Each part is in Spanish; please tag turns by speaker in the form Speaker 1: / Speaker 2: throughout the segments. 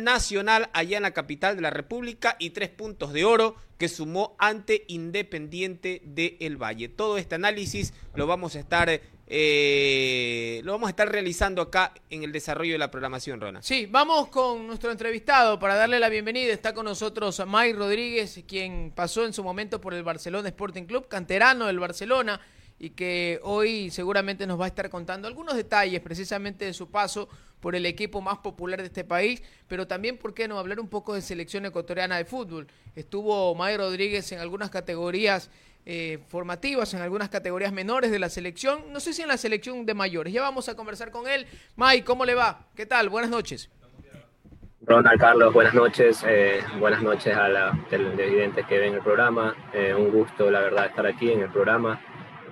Speaker 1: Nacional allá en la capital de la República y tres puntos de oro que sumó ante Independiente de El Valle. Todo este análisis lo vamos a estar eh, lo vamos a estar realizando acá en el desarrollo de la programación, Rona.
Speaker 2: Sí, vamos con nuestro entrevistado para darle la bienvenida. Está con nosotros May Rodríguez, quien pasó en su momento por el Barcelona Sporting Club, canterano del Barcelona y que hoy seguramente nos va a estar contando algunos detalles precisamente de su paso por el equipo más popular de este país, pero también, ¿por qué no?, hablar un poco de selección ecuatoriana de fútbol. Estuvo May Rodríguez en algunas categorías eh, formativas, en algunas categorías menores de la selección, no sé si en la selección de mayores. Ya vamos a conversar con él. May, ¿cómo le va? ¿Qué tal? Buenas noches.
Speaker 3: Ronald Carlos, buenas noches. Eh, buenas noches a los televidentes que ven el programa. Eh, un gusto, la verdad, estar aquí en el programa.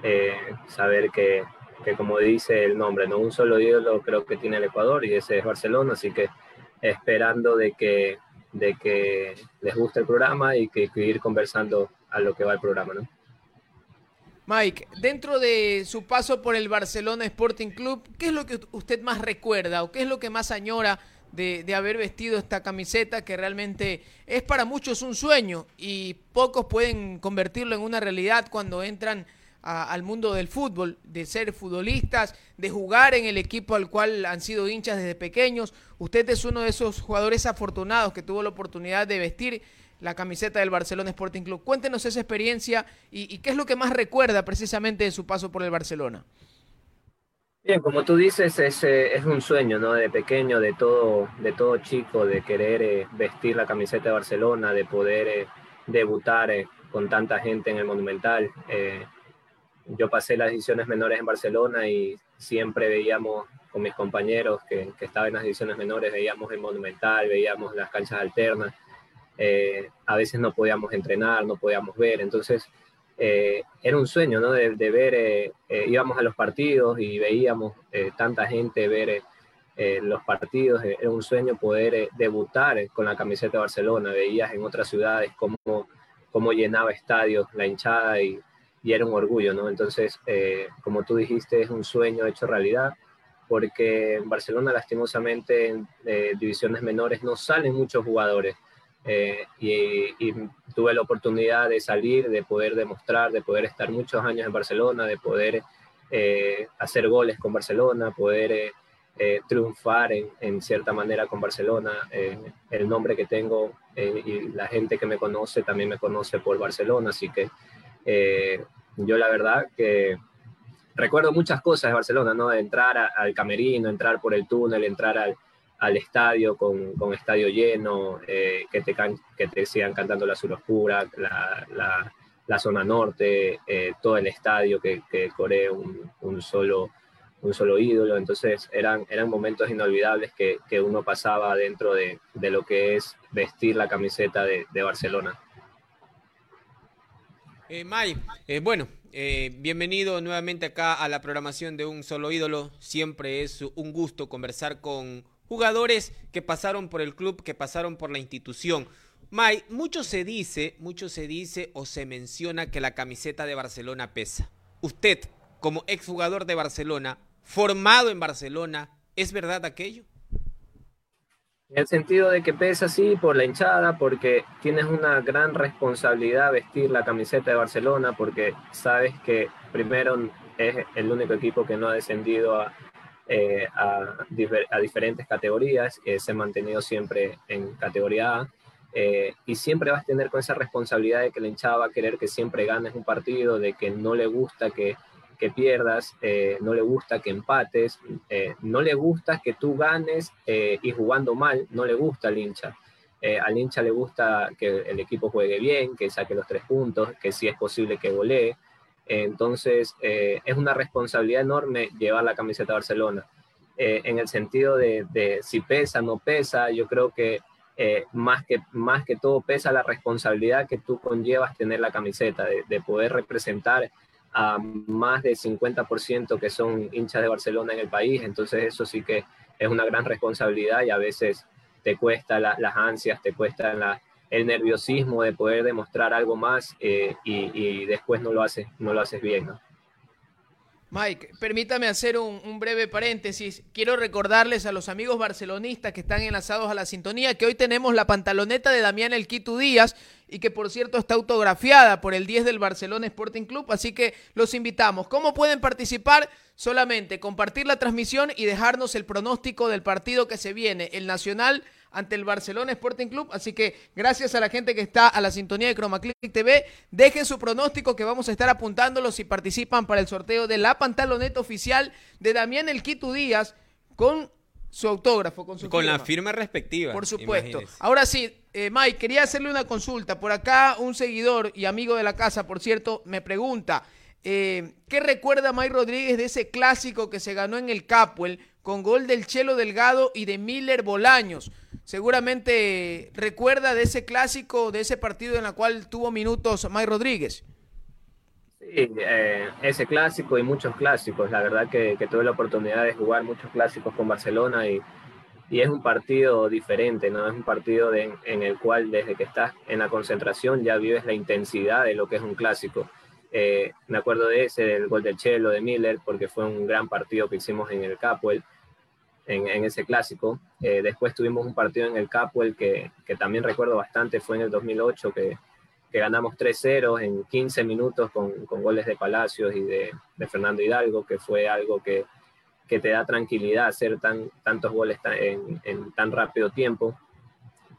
Speaker 3: Eh, saber que, que, como dice el nombre, no un solo ídolo creo que tiene el Ecuador y ese es Barcelona, así que esperando de que, de que les guste el programa y que, que ir conversando a lo que va el programa, ¿no?
Speaker 2: Mike, dentro de su paso por el Barcelona Sporting Club, ¿qué es lo que usted más recuerda o qué es lo que más añora de, de, haber vestido esta camiseta que realmente es para muchos un sueño y pocos pueden convertirlo en una realidad cuando entran a, al mundo del fútbol, de ser futbolistas, de jugar en el equipo al cual han sido hinchas desde pequeños. Usted es uno de esos jugadores afortunados que tuvo la oportunidad de vestir la camiseta del Barcelona Sporting Club. Cuéntenos esa experiencia y, qué es lo que más recuerda precisamente de su paso por el Barcelona.
Speaker 3: Bien, como tú dices, es, eh, es, un sueño, ¿no? De pequeño, de todo, de todo chico, de querer eh, vestir la camiseta de Barcelona, de poder eh, debutar eh, con tanta gente en el Monumental. Eh, yo pasé las ediciones menores en Barcelona y siempre veíamos con mis compañeros que, que estaban en las ediciones menores, veíamos el Monumental, veíamos las canchas alternas. Eh, a veces no podíamos entrenar, no podíamos ver, entonces eh, era un sueño, ¿no? De, ver, eh, íbamos a los partidos y veíamos tanta gente ver los partidos, era un sueño poder debutar con la camiseta de Barcelona, veías en otras ciudades cómo, cómo llenaba estadios la hinchada y, y era un orgullo, ¿no? Entonces, eh, como tú dijiste, es un sueño hecho realidad, porque en Barcelona, lastimosamente, en eh, divisiones menores no salen muchos jugadores. Eh, y, y, tuve la oportunidad de salir, de poder demostrar, de poder estar muchos años en Barcelona, de poder eh, hacer goles con Barcelona, poder eh, triunfar en, en, cierta manera con Barcelona. el nombre que tengo y la gente que me conoce también me conoce por Barcelona, así que eh, yo la verdad que recuerdo muchas cosas de Barcelona, ¿no? De entrar al camerino, entrar por el túnel, entrar al, estadio con, estadio lleno, eh, que, te que te sigan cantando la azul oscura, la, la, zona norte, eh, todo el estadio que, que un, solo, un solo ídolo. Entonces eran, eran momentos inolvidables que, que uno pasaba dentro de, de, lo que es vestir la camiseta de Barcelona.
Speaker 1: Eh, May, eh, bueno, eh, bienvenido nuevamente acá a la programación de Un Solo Ídolo. Siempre es un gusto conversar con jugadores que pasaron por el club, que pasaron por la institución. May, mucho se dice, mucho se dice o se menciona que la camiseta de Barcelona pesa. Usted, como exjugador de Barcelona, formado en Barcelona, ¿es verdad aquello?
Speaker 3: En el sentido de que pesa sí por la hinchada, porque tienes una gran responsabilidad vestir la camiseta de Barcelona, porque sabes que primero es el único equipo que no ha descendido a, eh, diferentes categorías, eh, se ha mantenido siempre en categoría A, eh, y siempre vas a tener con esa responsabilidad de que la hinchada va a querer que siempre ganes un partido, de que no le gusta que que pierdas, eh, no le gusta que empates, eh, no le gusta que tú ganes eh, y jugando mal, no le gusta al hincha. Al hincha le gusta que el equipo juegue bien, que saque los tres puntos, que si es posible que golee. entonces, es una responsabilidad enorme llevar la camiseta de Barcelona. en el sentido de, si pesa, no pesa, yo creo que, más que más que todo pesa la responsabilidad que tú conllevas tener la camiseta, de poder representar a más del 50% que son hinchas de Barcelona en el país, entonces eso sí que es una gran responsabilidad y a veces te cuesta la, las ansias, te cuesta la, el nerviosismo de poder demostrar algo más eh, y, después no lo haces, no lo haces bien.
Speaker 2: Mike, permítame hacer un, breve paréntesis. Quiero recordarles a los amigos barcelonistas que están enlazados a la sintonía que hoy tenemos la pantaloneta de Damián El Quito Díaz y que por cierto está autografiada por el 10 del Barcelona Sporting Club, así que los invitamos. ¿Cómo pueden participar? Solamente compartir la transmisión y dejarnos el pronóstico del partido que se viene, el Nacional ante el Barcelona Sporting Club. Así que gracias a la gente que está a la sintonía de ChromaClick TV. Dejen su pronóstico que vamos a estar apuntándolos si participan para el sorteo de la pantaloneta oficial de Damián El Quito Díaz con su autógrafo, con su
Speaker 1: Con la firma respectiva.
Speaker 2: Por supuesto. Ahora sí, eh, Mike, quería hacerle una consulta. Por acá un seguidor y amigo de la casa, por cierto, me pregunta, eh, ¿qué recuerda Mike Rodríguez de ese clásico que se ganó en el Capuel con gol del Chelo Delgado y de Miller Bolaños? Seguramente recuerda de ese clásico, de ese partido en el cual tuvo minutos May Rodríguez.
Speaker 3: Sí, eh, ese clásico y muchos clásicos. La verdad que, tuve la oportunidad de jugar muchos clásicos con Barcelona y, es un partido diferente, ¿no? Es un partido en el cual desde que estás en la concentración ya vives la intensidad de lo que es un clásico. Eh, me acuerdo de ese, del gol del Chelo, de Miller, porque fue un gran partido que hicimos en el Capuel en, ese clásico. Eh, después tuvimos un partido en el Capuel que, que, también recuerdo bastante, fue en el 2008, que, que ganamos 3-0 en 15 minutos con, con, goles de Palacios y de, de, Fernando Hidalgo, que fue algo que, que te da tranquilidad hacer tan, tantos goles en, en, tan rápido tiempo.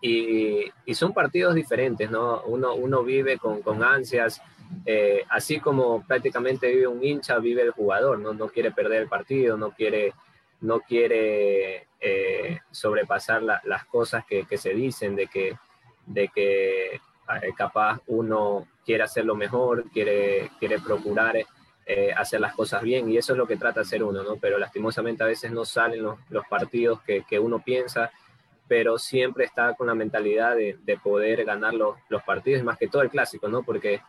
Speaker 3: Y, y, son partidos diferentes, ¿no? Uno, uno vive con, con ansias, eh, así como prácticamente vive un hincha, vive el jugador, ¿no? No quiere perder el partido, no quiere no quiere eh, sobrepasar las cosas que, se dicen, de que, de que eh, capaz uno quiere hacerlo mejor, quiere, quiere procurar eh, hacer las cosas bien, y eso es lo que trata de hacer uno, ¿no? Pero lastimosamente a veces no salen los, partidos que, uno piensa, pero siempre está con la mentalidad de, poder ganar los, los, partidos, más que todo el clásico, ¿no? Porque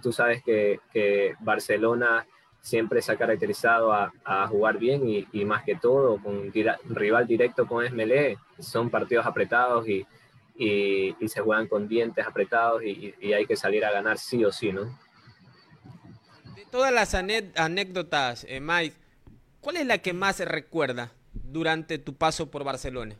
Speaker 3: tú sabes que, que Barcelona siempre se ha caracterizado a, jugar bien y, más que todo con rival directo con Esmelé, son partidos apretados y, se juegan con dientes apretados y, hay que salir a ganar sí o sí, ¿no?
Speaker 1: De todas las anécdotas, eh, Mike, ¿cuál es la que más recuerda durante tu paso por Barcelona?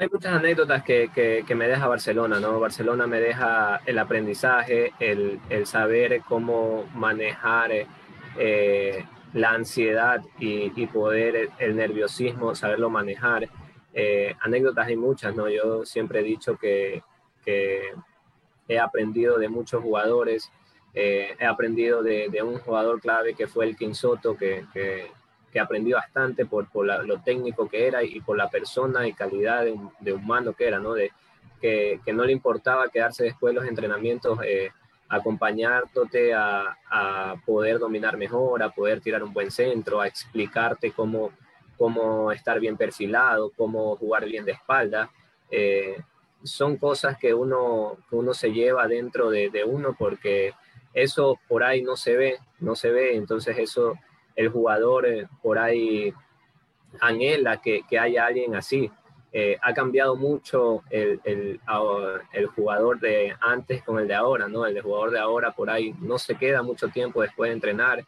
Speaker 3: Hay muchas anécdotas que, que, me deja Barcelona, ¿no? Barcelona me deja el aprendizaje, el, el saber cómo manejar eh, la ansiedad y, y, poder el nerviosismo, saberlo manejar. Eh, anécdotas hay muchas, ¿no? Yo siempre he dicho que, que he aprendido de muchos jugadores, eh, he aprendido de, de, un jugador clave que fue el Quinsoto, que, que que aprendí bastante por, por lo técnico que era y por la persona y calidad de, humano que era, ¿no? De, que, que, no le importaba quedarse después de los entrenamientos, eh, acompañándote a, a, poder dominar mejor, a poder tirar un buen centro, a explicarte cómo, cómo estar bien perfilado, cómo jugar bien de espalda. Eh, son cosas que uno, uno se lleva dentro de, de uno porque eso por ahí no se ve, no se ve, entonces eso el jugador eh, por ahí anhela que, que haya alguien así. Eh, ha cambiado mucho el, el, el, jugador de antes con el de ahora, ¿no? El de jugador de ahora por ahí no se queda mucho tiempo después de entrenar.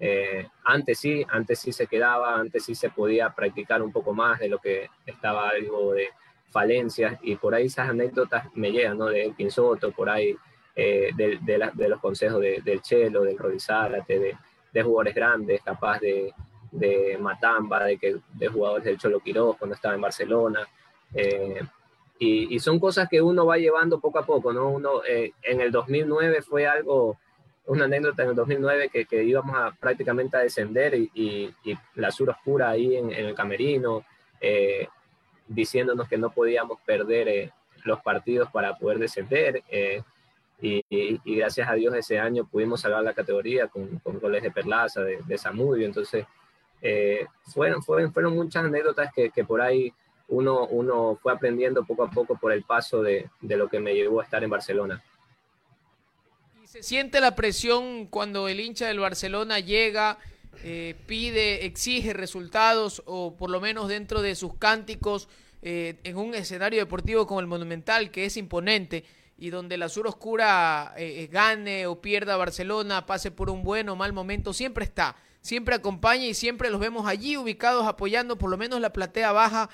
Speaker 3: Eh, antes sí, antes sí se quedaba, antes sí se podía practicar un poco más de lo que estaba algo de falencias y por ahí esas anécdotas me llegan, ¿no? De Elkin por ahí de, de, de, los consejos del Chelo, del Rodizárate, de, de jugadores grandes, capaz de, de Matamba, de, que, de jugadores del Cholo Quiroz cuando estaba en Barcelona. Eh, y, y, son cosas que uno va llevando poco a poco, ¿no? Uno, eh, en el 2009 fue algo, una anécdota en el 2009 que, que íbamos a prácticamente a descender y, y, la sur oscura ahí en, el camerino, eh, diciéndonos que no podíamos perder los partidos para poder descender. Y, gracias a Dios ese año pudimos salvar la categoría con, con goles de Perlaza, de, de Zamudio, entonces eh, fueron, fueron, fueron, muchas anécdotas que, que, por ahí uno, uno fue aprendiendo poco a poco por el paso de, de lo que me llevó a estar en Barcelona.
Speaker 2: ¿Y se siente la presión cuando el hincha del Barcelona llega, eh, pide, exige resultados o por lo menos dentro de sus cánticos eh, en un escenario deportivo como el Monumental, que es imponente? Y donde la sur oscura eh, gane o pierda Barcelona, pase por un buen o mal momento, siempre está, siempre acompaña y siempre los vemos allí ubicados apoyando por lo menos la platea baja.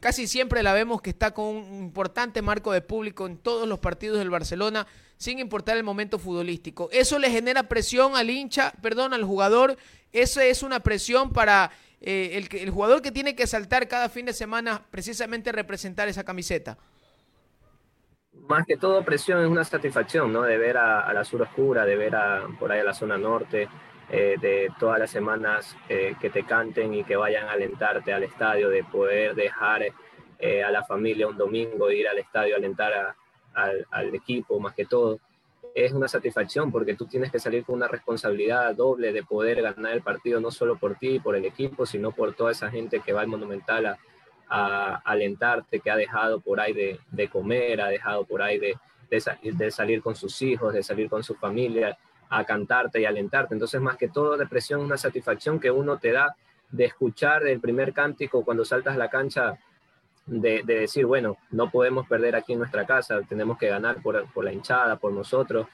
Speaker 2: casi siempre la vemos que está con un importante marco de público en todos los partidos del Barcelona sin importar el momento futbolístico. Eso le genera presión al hincha, perdón, al jugador. Eso es una presión para eh, el, el jugador que tiene que saltar cada fin de semana precisamente representar esa camiseta.
Speaker 3: Más que todo presión es una satisfacción, ¿no? De ver a, la sur oscura, de ver a, por ahí a la zona norte, eh, de todas las semanas eh, que te canten y que vayan a alentarte al estadio, de poder dejar a la familia un domingo, ir al estadio a alentar a, al, equipo más que todo, es una satisfacción porque tú tienes que salir con una responsabilidad doble de poder ganar el partido no solo por ti y por el equipo, sino por toda esa gente que va al Monumental a, alentarte, que ha dejado por ahí de, comer, ha dejado por ahí de, de, salir con sus hijos, de salir con su familia, a cantarte y alentarte. Entonces, más que todo, depresión es una satisfacción que uno te da de escuchar el primer cántico cuando saltas a la cancha de, decir, bueno, no podemos perder aquí en nuestra casa, tenemos que ganar por, por la hinchada, por nosotros.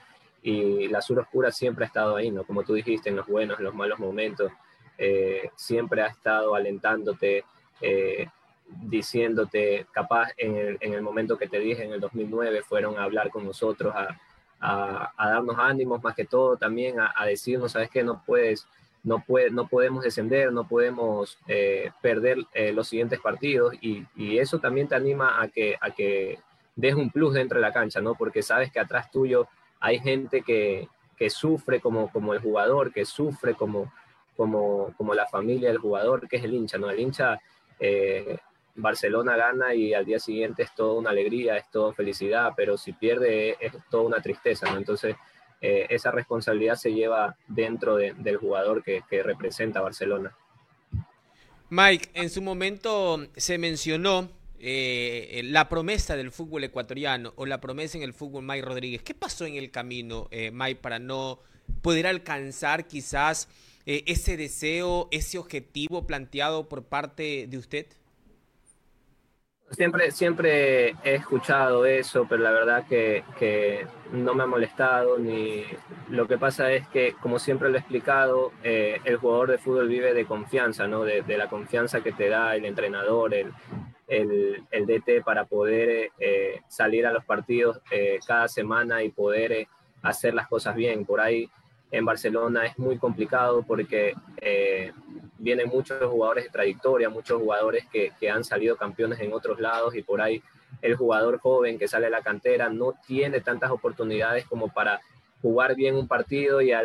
Speaker 3: Y la Sur Oscura siempre ha estado ahí, ¿no? Como tú dijiste, en los buenos, en los malos momentos, eh, siempre ha estado alentándote, eh, diciéndote, capaz en el, en el, momento que te dije en el 2009, fueron a hablar con nosotros, a, a, darnos ánimos más que todo, también a, a decirnos, sabes que no puedes no, puede, no podemos descender, no podemos eh, perder eh, los siguientes partidos y, eso también te anima a que, a que des un plus dentro de la cancha, ¿no? Porque sabes que atrás tuyo hay gente que, sufre como, como el jugador, que sufre como, como, como la familia del jugador, que es el hincha, ¿no? El hincha, eh, Barcelona gana y al día siguiente es toda una alegría, es toda felicidad, pero si pierde es, toda una tristeza, ¿no? Entonces eh, esa responsabilidad se lleva dentro del jugador que, representa a Barcelona.
Speaker 1: Mike, en su momento se mencionó eh, la promesa del fútbol ecuatoriano o la promesa en el fútbol Mike Rodríguez. ¿Qué pasó en el camino, eh, Mike, para no poder alcanzar quizás ese deseo, ese objetivo planteado por parte de usted?
Speaker 3: Siempre, siempre he escuchado eso, pero la verdad que, que, no me ha molestado. Ni lo que pasa es que, como siempre lo he explicado, eh, el jugador de fútbol vive de confianza, ¿no? De, la confianza que te da el entrenador, el, el, DT para poder eh, salir a los partidos eh, cada semana y poder hacer las cosas bien. Por ahí en Barcelona es muy complicado porque eh, vienen muchos jugadores de trayectoria, muchos jugadores que, han salido campeones en otros lados y por ahí el jugador joven que sale a la cantera no tiene tantas oportunidades como para jugar bien un partido y a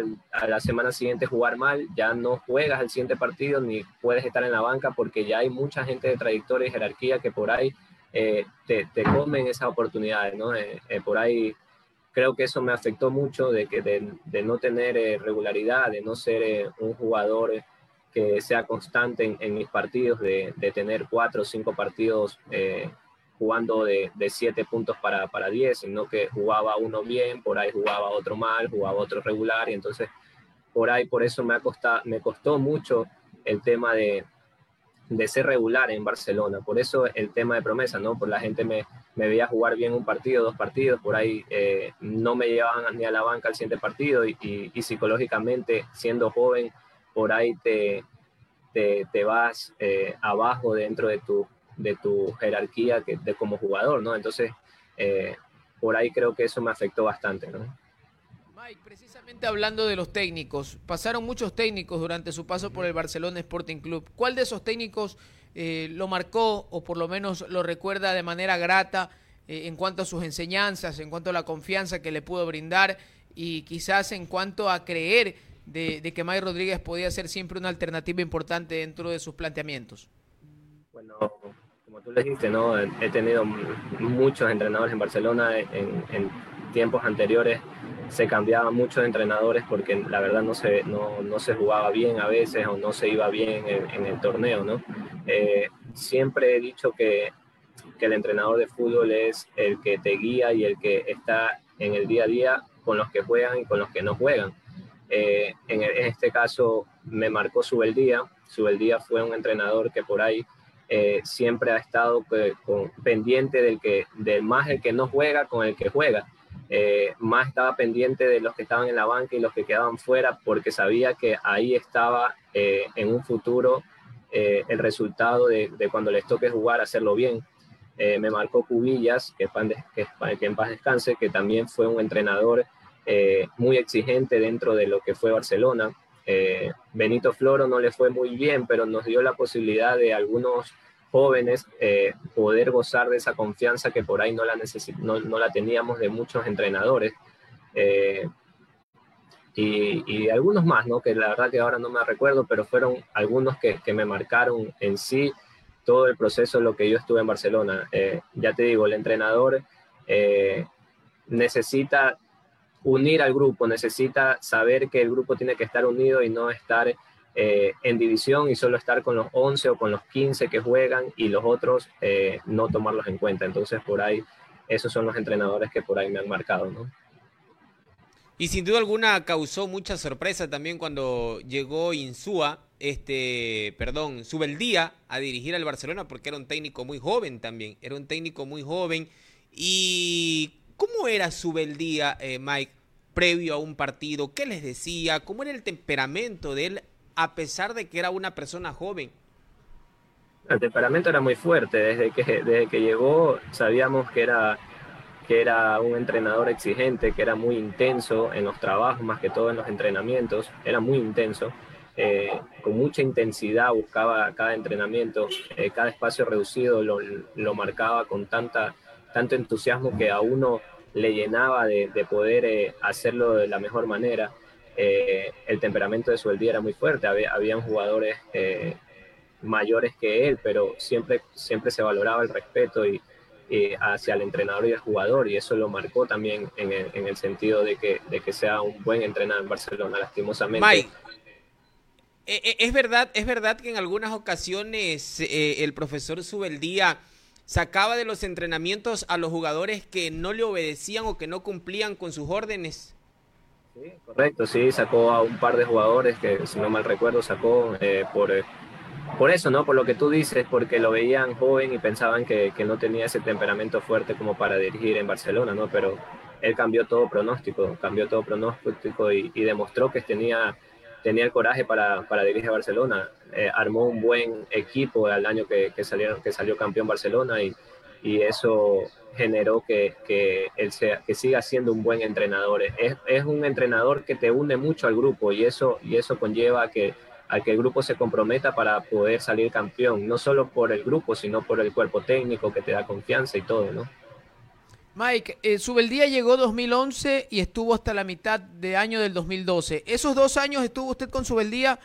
Speaker 3: la semana siguiente jugar mal, ya no juegas el siguiente partido ni puedes estar en la banca porque ya hay mucha gente de trayectoria y jerarquía que por ahí eh, te, comen esas oportunidades, ¿no? Eh, por ahí creo que eso me afectó mucho de, que de, no tener eh, regularidad, de no ser eh, un jugador que sea constante en, mis partidos, de, tener cuatro o cinco partidos eh, jugando de, siete puntos para, para diez, sino que jugaba uno bien, por ahí jugaba otro mal, jugaba otro regular, y entonces por ahí por eso me, ha costado, me costó mucho el tema de, de ser regular en Barcelona. Por eso el tema de promesa, ¿no? Por la gente me, me veía jugar bien un partido, dos partidos, por ahí eh, no me llevaban ni a la banca al siguiente partido y, y, psicológicamente, siendo joven, por ahí te, te, vas eh, abajo dentro de tu, de tu jerarquía que, de como jugador, ¿no? Entonces, eh, por ahí creo que eso me afectó bastante, ¿no?
Speaker 2: Mike, precisamente hablando de los técnicos, pasaron muchos técnicos durante su paso por el Barcelona Sporting Club. ¿Cuál de esos técnicos eh, lo marcó o por lo menos lo recuerda de manera grata eh, en cuanto a sus enseñanzas, en cuanto a la confianza que le pudo brindar y quizás en cuanto a creer de, que Mike Rodríguez podía ser siempre una alternativa importante dentro de sus planteamientos?
Speaker 3: Bueno, como tú le dijiste, ¿no? he tenido muchos entrenadores en Barcelona en, en tiempos anteriores se cambiaban muchos entrenadores porque la verdad no se, no, no se jugaba bien a veces o no se iba bien en, el torneo, ¿no? Eh, siempre he dicho que, que, el entrenador de fútbol es el que te guía y el que está en el día a día con los que juegan y con los que no juegan. Eh, en, este caso me marcó Subeldía. Subeldía fue un entrenador que por ahí eh, siempre ha estado pendiente del que, del más el que no juega con el que juega. Eh, más estaba pendiente de los que estaban en la banca y los que quedaban fuera porque sabía que ahí estaba en un futuro el resultado de, cuando les toque jugar, hacerlo bien. me marcó Cubillas, que, que, que, en paz descanse, que también fue un entrenador muy exigente dentro de lo que fue Barcelona. Eh, Benito Floro no le fue muy bien, pero nos dio la posibilidad de algunos jóvenes eh, poder gozar de esa confianza que por ahí no la, no, no la teníamos de muchos entrenadores. Eh, y, algunos más, ¿no? que la verdad que ahora no me recuerdo, pero fueron algunos que, que me marcaron en sí todo el proceso de lo que yo estuve en Barcelona. ya te digo, el entrenador necesita unir al grupo, necesita saber que el grupo tiene que estar unido y no estar eh, en división y solo estar con los 11 o con los 15 que juegan y los otros eh, no tomarlos en cuenta. Entonces, por ahí, esos son los entrenadores que por ahí me han marcado, ¿no?
Speaker 1: Y sin duda alguna causó mucha sorpresa también cuando llegó Insúa, este, perdón, Subeldía a dirigir al Barcelona porque era un técnico muy joven también, era un técnico muy joven y ¿Cómo era su beldía, eh, Mike, previo a un partido? ¿Qué les decía? ¿Cómo era el temperamento de él a pesar de que era una persona joven?
Speaker 3: El temperamento era muy fuerte. Desde que, desde que llegó sabíamos que era, que era un entrenador exigente, que era muy intenso en los trabajos, más que todo en los entrenamientos. Era muy intenso. Eh, con mucha intensidad buscaba cada entrenamiento, eh, cada espacio reducido lo, lo marcaba con tanta tanto entusiasmo que a uno le llenaba de, poder eh, hacerlo de la mejor manera. Eh, el temperamento de Sueldía era muy fuerte, había, habían jugadores eh, mayores que él, pero siempre, siempre se valoraba el respeto y, hacia el entrenador y el jugador, y eso lo marcó también en el, sentido de que, de que sea un buen entrenador en Barcelona, lastimosamente.
Speaker 1: Mike. Es verdad, es verdad que en algunas ocasiones el profesor Subeldía sacaba de los entrenamientos a los jugadores que no le obedecían o que no cumplían con sus órdenes.
Speaker 3: Correcto, sí, sacó a un par de jugadores que, si no mal recuerdo, sacó eh, por, eh, por eso, ¿no? Por lo que tú dices, porque lo veían joven y pensaban que, que, no tenía ese temperamento fuerte como para dirigir en Barcelona, ¿no? Pero él cambió todo pronóstico, cambió todo pronóstico y, y demostró que tenía tenía el coraje para, para dirigir a Barcelona. Eh, armó un buen equipo al año que, que, salieron, que salió campeón Barcelona y, y eso generó que, que, él sea, que siga siendo un buen entrenador. Es, es, un entrenador que te une mucho al grupo y eso, y eso conlleva a que, a que el grupo se comprometa para poder salir campeón, no solo por el grupo, sino por el cuerpo técnico que te da confianza y todo, ¿no?
Speaker 2: Mike, eh, Subeldía llegó 2011 y estuvo hasta la mitad de año del 2012. ¿Esos dos años estuvo usted con Subeldía?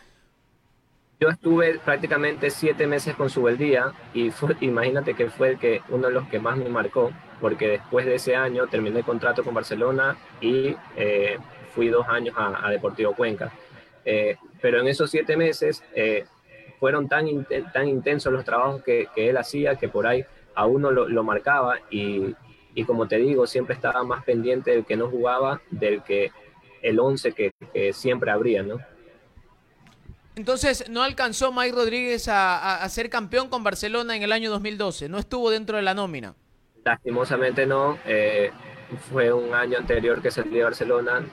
Speaker 3: Yo estuve prácticamente siete meses con Subeldía y imagínate que fue el que, uno de los que más me marcó, porque después de ese año terminé el contrato con Barcelona y eh, fui dos años a, Deportivo Cuenca. Eh, pero en esos siete meses eh, fueron tan, tan intensos los trabajos que, él hacía que por ahí a uno lo, lo marcaba y, y como te digo, siempre estaba más pendiente del que no jugaba, del que el 11 que, siempre habría, ¿no?
Speaker 2: Entonces, ¿no alcanzó Mike Rodríguez a, ser campeón con Barcelona en el año 2012? ¿No estuvo dentro de la nómina?
Speaker 3: Lastimosamente no. Eh, fue un año anterior que salí de Barcelona.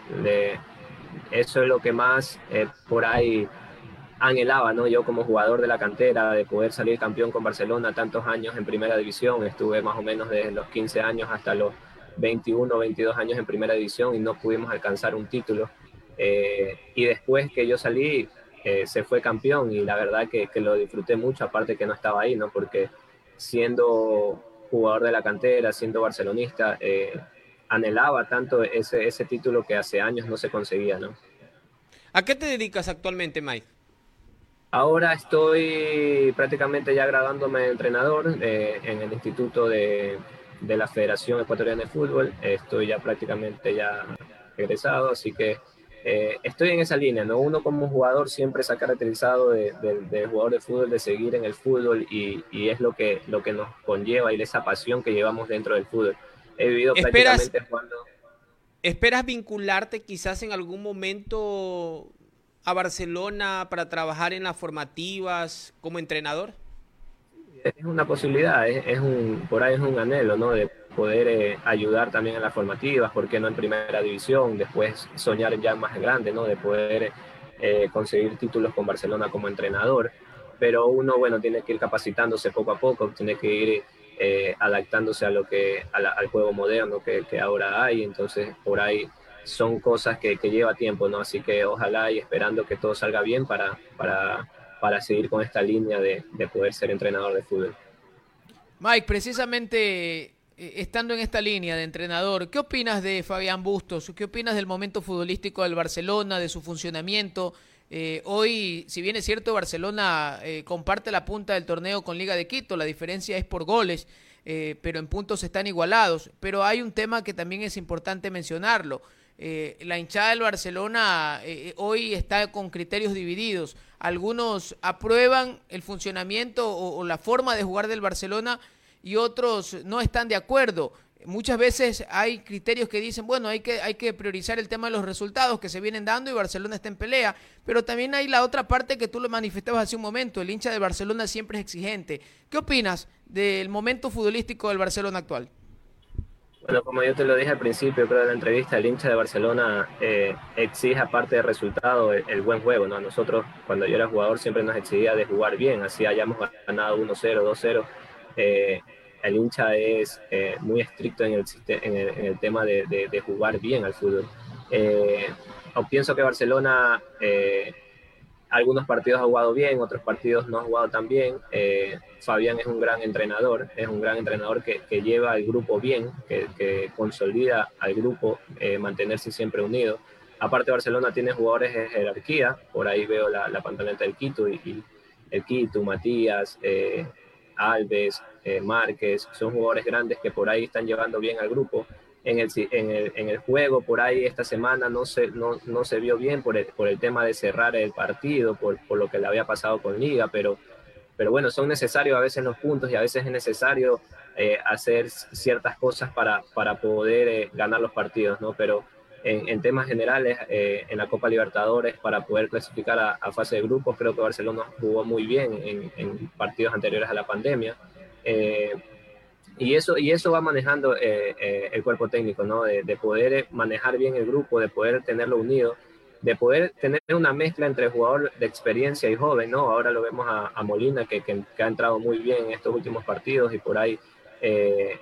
Speaker 3: Eso es lo que más eh, por ahí anhelaba, ¿no? Yo como jugador de la cantera, de poder salir campeón con Barcelona tantos años en primera división, estuve más o menos desde los 15 años hasta los 21, 22 años en primera división y no pudimos alcanzar un título. Eh, y después que yo salí, eh, se fue campeón y la verdad que, que, lo disfruté mucho, aparte que no estaba ahí, ¿no? Porque siendo jugador de la cantera, siendo barcelonista, eh, anhelaba tanto ese, ese título que hace años no se conseguía, ¿no?
Speaker 1: ¿A qué te dedicas actualmente, Mike?
Speaker 3: Ahora estoy prácticamente ya graduándome de entrenador eh, en el Instituto de, de, la Federación Ecuatoriana de Fútbol. Estoy ya prácticamente ya egresado, así que eh, estoy en esa línea. ¿no? Uno como jugador siempre se ha caracterizado de, de, jugador de fútbol, de seguir en el fútbol y, y, es lo que, lo que nos conlleva y esa pasión que llevamos dentro del fútbol. He vivido prácticamente jugando.
Speaker 1: ¿Esperas vincularte quizás en algún momento a Barcelona para trabajar en las formativas como entrenador?
Speaker 3: es una posibilidad, es, un, por ahí es un anhelo, ¿no? De poder eh, ayudar también en las formativas, ¿por qué no en primera división? Después soñar ya más grande, ¿no? De poder eh, conseguir títulos con Barcelona como entrenador. Pero uno, bueno, tiene que ir capacitándose poco a poco, tiene que ir eh, adaptándose a lo que, al juego moderno que, que, ahora hay. Entonces, por ahí son cosas que, que, lleva tiempo, ¿no? Así que ojalá y esperando que todo salga bien para, para, para seguir con esta línea de, de poder ser entrenador de fútbol.
Speaker 2: Mike, precisamente estando en esta línea de entrenador, ¿qué opinas de Fabián Bustos? ¿Qué opinas del momento futbolístico del Barcelona, de su funcionamiento? Eh, hoy, si bien es cierto, Barcelona eh, comparte la punta del torneo con Liga de Quito, la diferencia es por goles, pero en puntos están igualados. Pero hay un tema que también es importante mencionarlo. la hinchada del Barcelona hoy está con criterios divididos. Algunos aprueban el funcionamiento o la forma de jugar del Barcelona y otros no están de acuerdo. Muchas veces hay criterios que dicen, bueno, hay que, hay que priorizar el tema de los resultados que se vienen dando y Barcelona está en pelea, pero también hay la otra parte que tú lo manifestabas hace un momento, el hincha de Barcelona siempre es exigente. ¿Qué opinas del momento futbolístico del Barcelona actual?
Speaker 3: Bueno, como yo te lo dije al principio, creo, de la entrevista, el hincha de Barcelona eh, exige, aparte del resultado, el, buen juego. ¿no? Nosotros, cuando yo era jugador, siempre nos exigía de jugar bien, así hayamos ganado 1-0, 2-0 eh, el hincha es eh, muy estricto en el, en el, tema de, jugar bien al fútbol. Eh, pienso que Barcelona algunos partidos ha jugado bien, otros partidos no ha jugado tan bien. Fabián es un gran entrenador, es un gran entrenador que, lleva al grupo bien, que, consolida al grupo mantenerse siempre unido. Aparte Barcelona tiene jugadores de jerarquía, por ahí veo la, la pantaleta del Quito y, y el Quito, Matías, Alves, eh, Márquez, son jugadores grandes que por ahí están llevando bien al grupo. En el, en el, juego, por ahí esta semana no se, no, no se vio bien por el, por el tema de cerrar el partido, por, por lo que le había pasado con Liga, pero, pero bueno, son necesarios a veces los puntos y a veces es necesario eh, hacer ciertas cosas para, para poder eh, ganar los partidos, ¿no? Pero en, temas generales, en la Copa Libertadores, para poder clasificar a, fase de grupos, creo que Barcelona jugó muy bien en, en partidos anteriores a la pandemia. Eh, y eso, y eso va manejando eh, eh, el cuerpo técnico, ¿no? De, poder manejar bien el grupo, de poder tenerlo unido, de poder tener una mezcla entre jugador de experiencia y joven, ¿no? Ahora lo vemos a, Molina, que, que, ha entrado muy bien en estos últimos partidos y por ahí le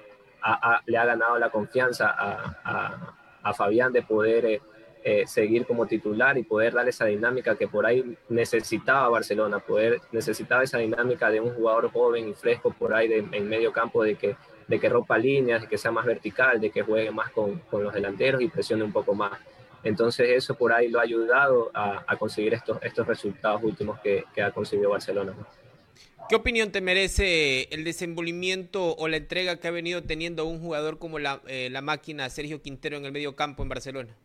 Speaker 3: ha ganado la confianza a, a Fabián de poder eh, seguir como titular y poder dar esa dinámica que por ahí necesitaba Barcelona, poder necesitaba esa dinámica de un jugador joven y fresco por ahí en medio campo de que, de que rompa líneas, de que sea más vertical, de que juegue más con, con los delanteros y presione un poco más. Entonces eso por ahí lo ha ayudado a, a conseguir estos, estos resultados últimos que, que ha conseguido Barcelona.
Speaker 1: ¿Qué opinión te merece el desenvolvimiento o la entrega que ha venido teniendo un jugador como la, eh, máquina Sergio Quintero en el medio campo en Barcelona?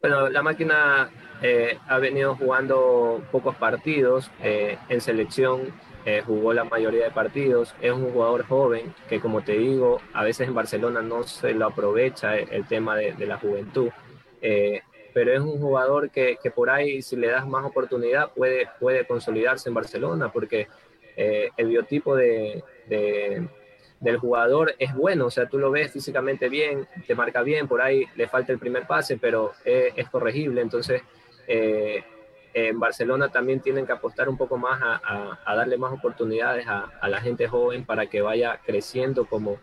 Speaker 3: Bueno, la máquina eh, ha venido jugando pocos partidos. Eh, en selección jugó la mayoría de partidos. Es un jugador joven que, como te digo, a veces en Barcelona no se lo aprovecha el, tema de, la juventud. Pero es un jugador que, que, por ahí, si le das más oportunidad, puede, puede consolidarse en Barcelona, porque el biotipo de del jugador es bueno, o sea, tú lo ves físicamente bien, te marca bien, por ahí le falta el primer pase, pero es, corregible, entonces eh, en Barcelona también tienen que apostar un poco más a, darle más oportunidades a, la gente joven para que vaya creciendo como,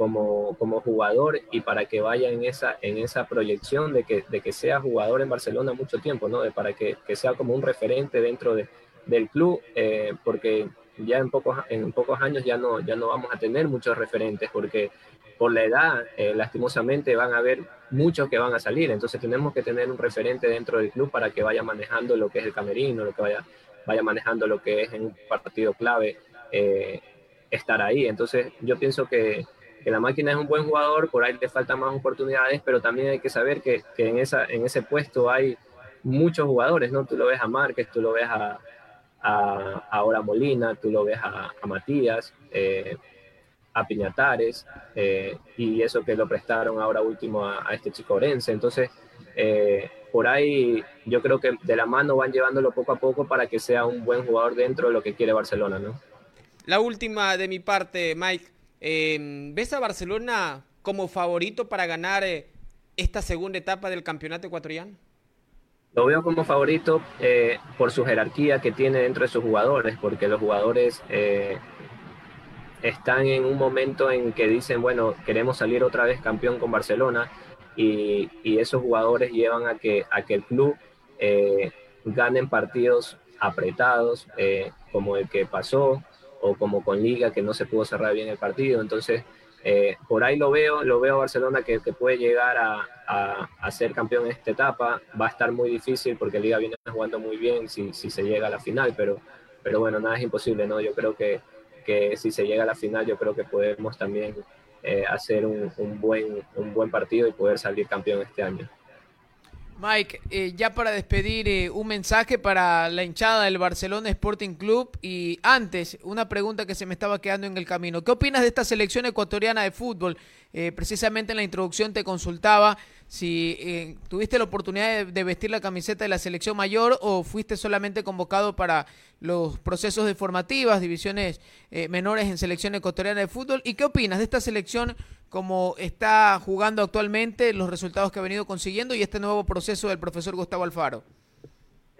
Speaker 3: como, como jugador y para que vaya en esa, en esa proyección de que, de que sea jugador en Barcelona mucho tiempo, ¿no? De, para que, que sea como un referente dentro de, del club, eh, porque ya en pocos, en pocos años ya no, ya no vamos a tener muchos referentes porque por la edad, eh, lastimosamente, van a haber muchos que van a salir. Entonces tenemos que tener un referente dentro del club para que vaya manejando lo que es el camerino, lo que vaya, vaya manejando lo que es en un partido clave, eh, estar ahí. Entonces yo pienso que, que, la máquina es un buen jugador, por ahí le faltan más oportunidades, pero también hay que saber que, que en, esa, en ese puesto hay muchos jugadores, ¿no? Tú lo ves a Márquez, tú lo ves a, a, ahora Molina, tú lo ves a, Matías, eh, a Piñatares, eh, y eso que lo prestaron ahora último a, este chico Orense. Entonces, eh, por ahí yo creo que de la mano van llevándolo poco a poco para que sea un buen jugador dentro de lo que quiere Barcelona, ¿no?
Speaker 1: la última de mi parte, Mike. Em, ¿Ves a Barcelona como favorito para ganar eh, esta segunda etapa del campeonato ecuatoriano?
Speaker 3: Lo veo como favorito eh, por su jerarquía que tiene dentro de sus jugadores, porque los jugadores eh, están en un momento en que dicen, bueno, queremos salir otra vez campeón con Barcelona, y, esos jugadores llevan a que, a que el club ganen partidos apretados, como el que pasó, o como con Liga, que no se pudo cerrar bien el partido. Entonces, eh, por ahí lo veo, lo veo a Barcelona que, puede llegar a, ser campeón en esta etapa. Va a estar muy difícil porque Liga viene jugando muy bien si, se llega a la final, pero, pero bueno, nada es imposible, ¿no? Yo creo que, que si se llega a la final, yo creo que podemos también eh, hacer un, buen, un buen partido y poder salir campeón este año.
Speaker 2: Mike, eh, ya para despedir, eh, un mensaje para la hinchada del Barcelona Sporting Club y antes, una pregunta que se me estaba quedando en el camino. ¿Qué opinas de esta selección ecuatoriana de fútbol? Eh, precisamente en la introducción te consultaba si eh, tuviste la oportunidad de, vestir la camiseta de la selección mayor o fuiste solamente convocado para los procesos de formativas, divisiones eh, menores en selección ecuatoriana de fútbol. ¿Y qué opinas de esta selección como está jugando actualmente, los resultados que ha venido consiguiendo y este nuevo proceso del profesor Gustavo Alfaro?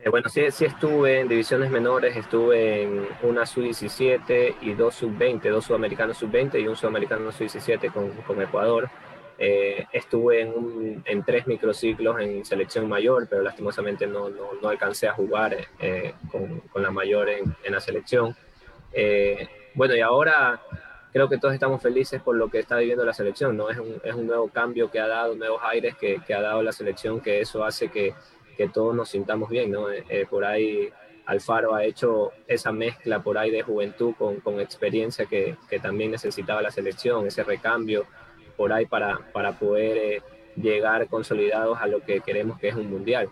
Speaker 3: Bueno, sí, sí estuve en divisiones menores, estuve en una sub-17 y dos sub-20, dos sudamericanos sub-20 y un sudamericano sub-17 con, con, Ecuador. Eh, estuve en, en, tres microciclos en selección mayor, pero lastimosamente no, no, no alcancé a jugar eh, con, con, la mayor en, en la selección. Eh, bueno, y ahora creo que todos estamos felices por lo que está viviendo la selección, ¿no? Es un, es un nuevo cambio que ha dado, nuevos aires que, que ha dado la selección, que eso hace que que todos nos sintamos bien, ¿no? Eh, eh, por ahí Alfaro ha hecho esa mezcla por ahí de juventud con, con experiencia que, que, también necesitaba la selección, ese recambio por ahí para, para poder eh, llegar consolidados a lo que queremos que es un mundial.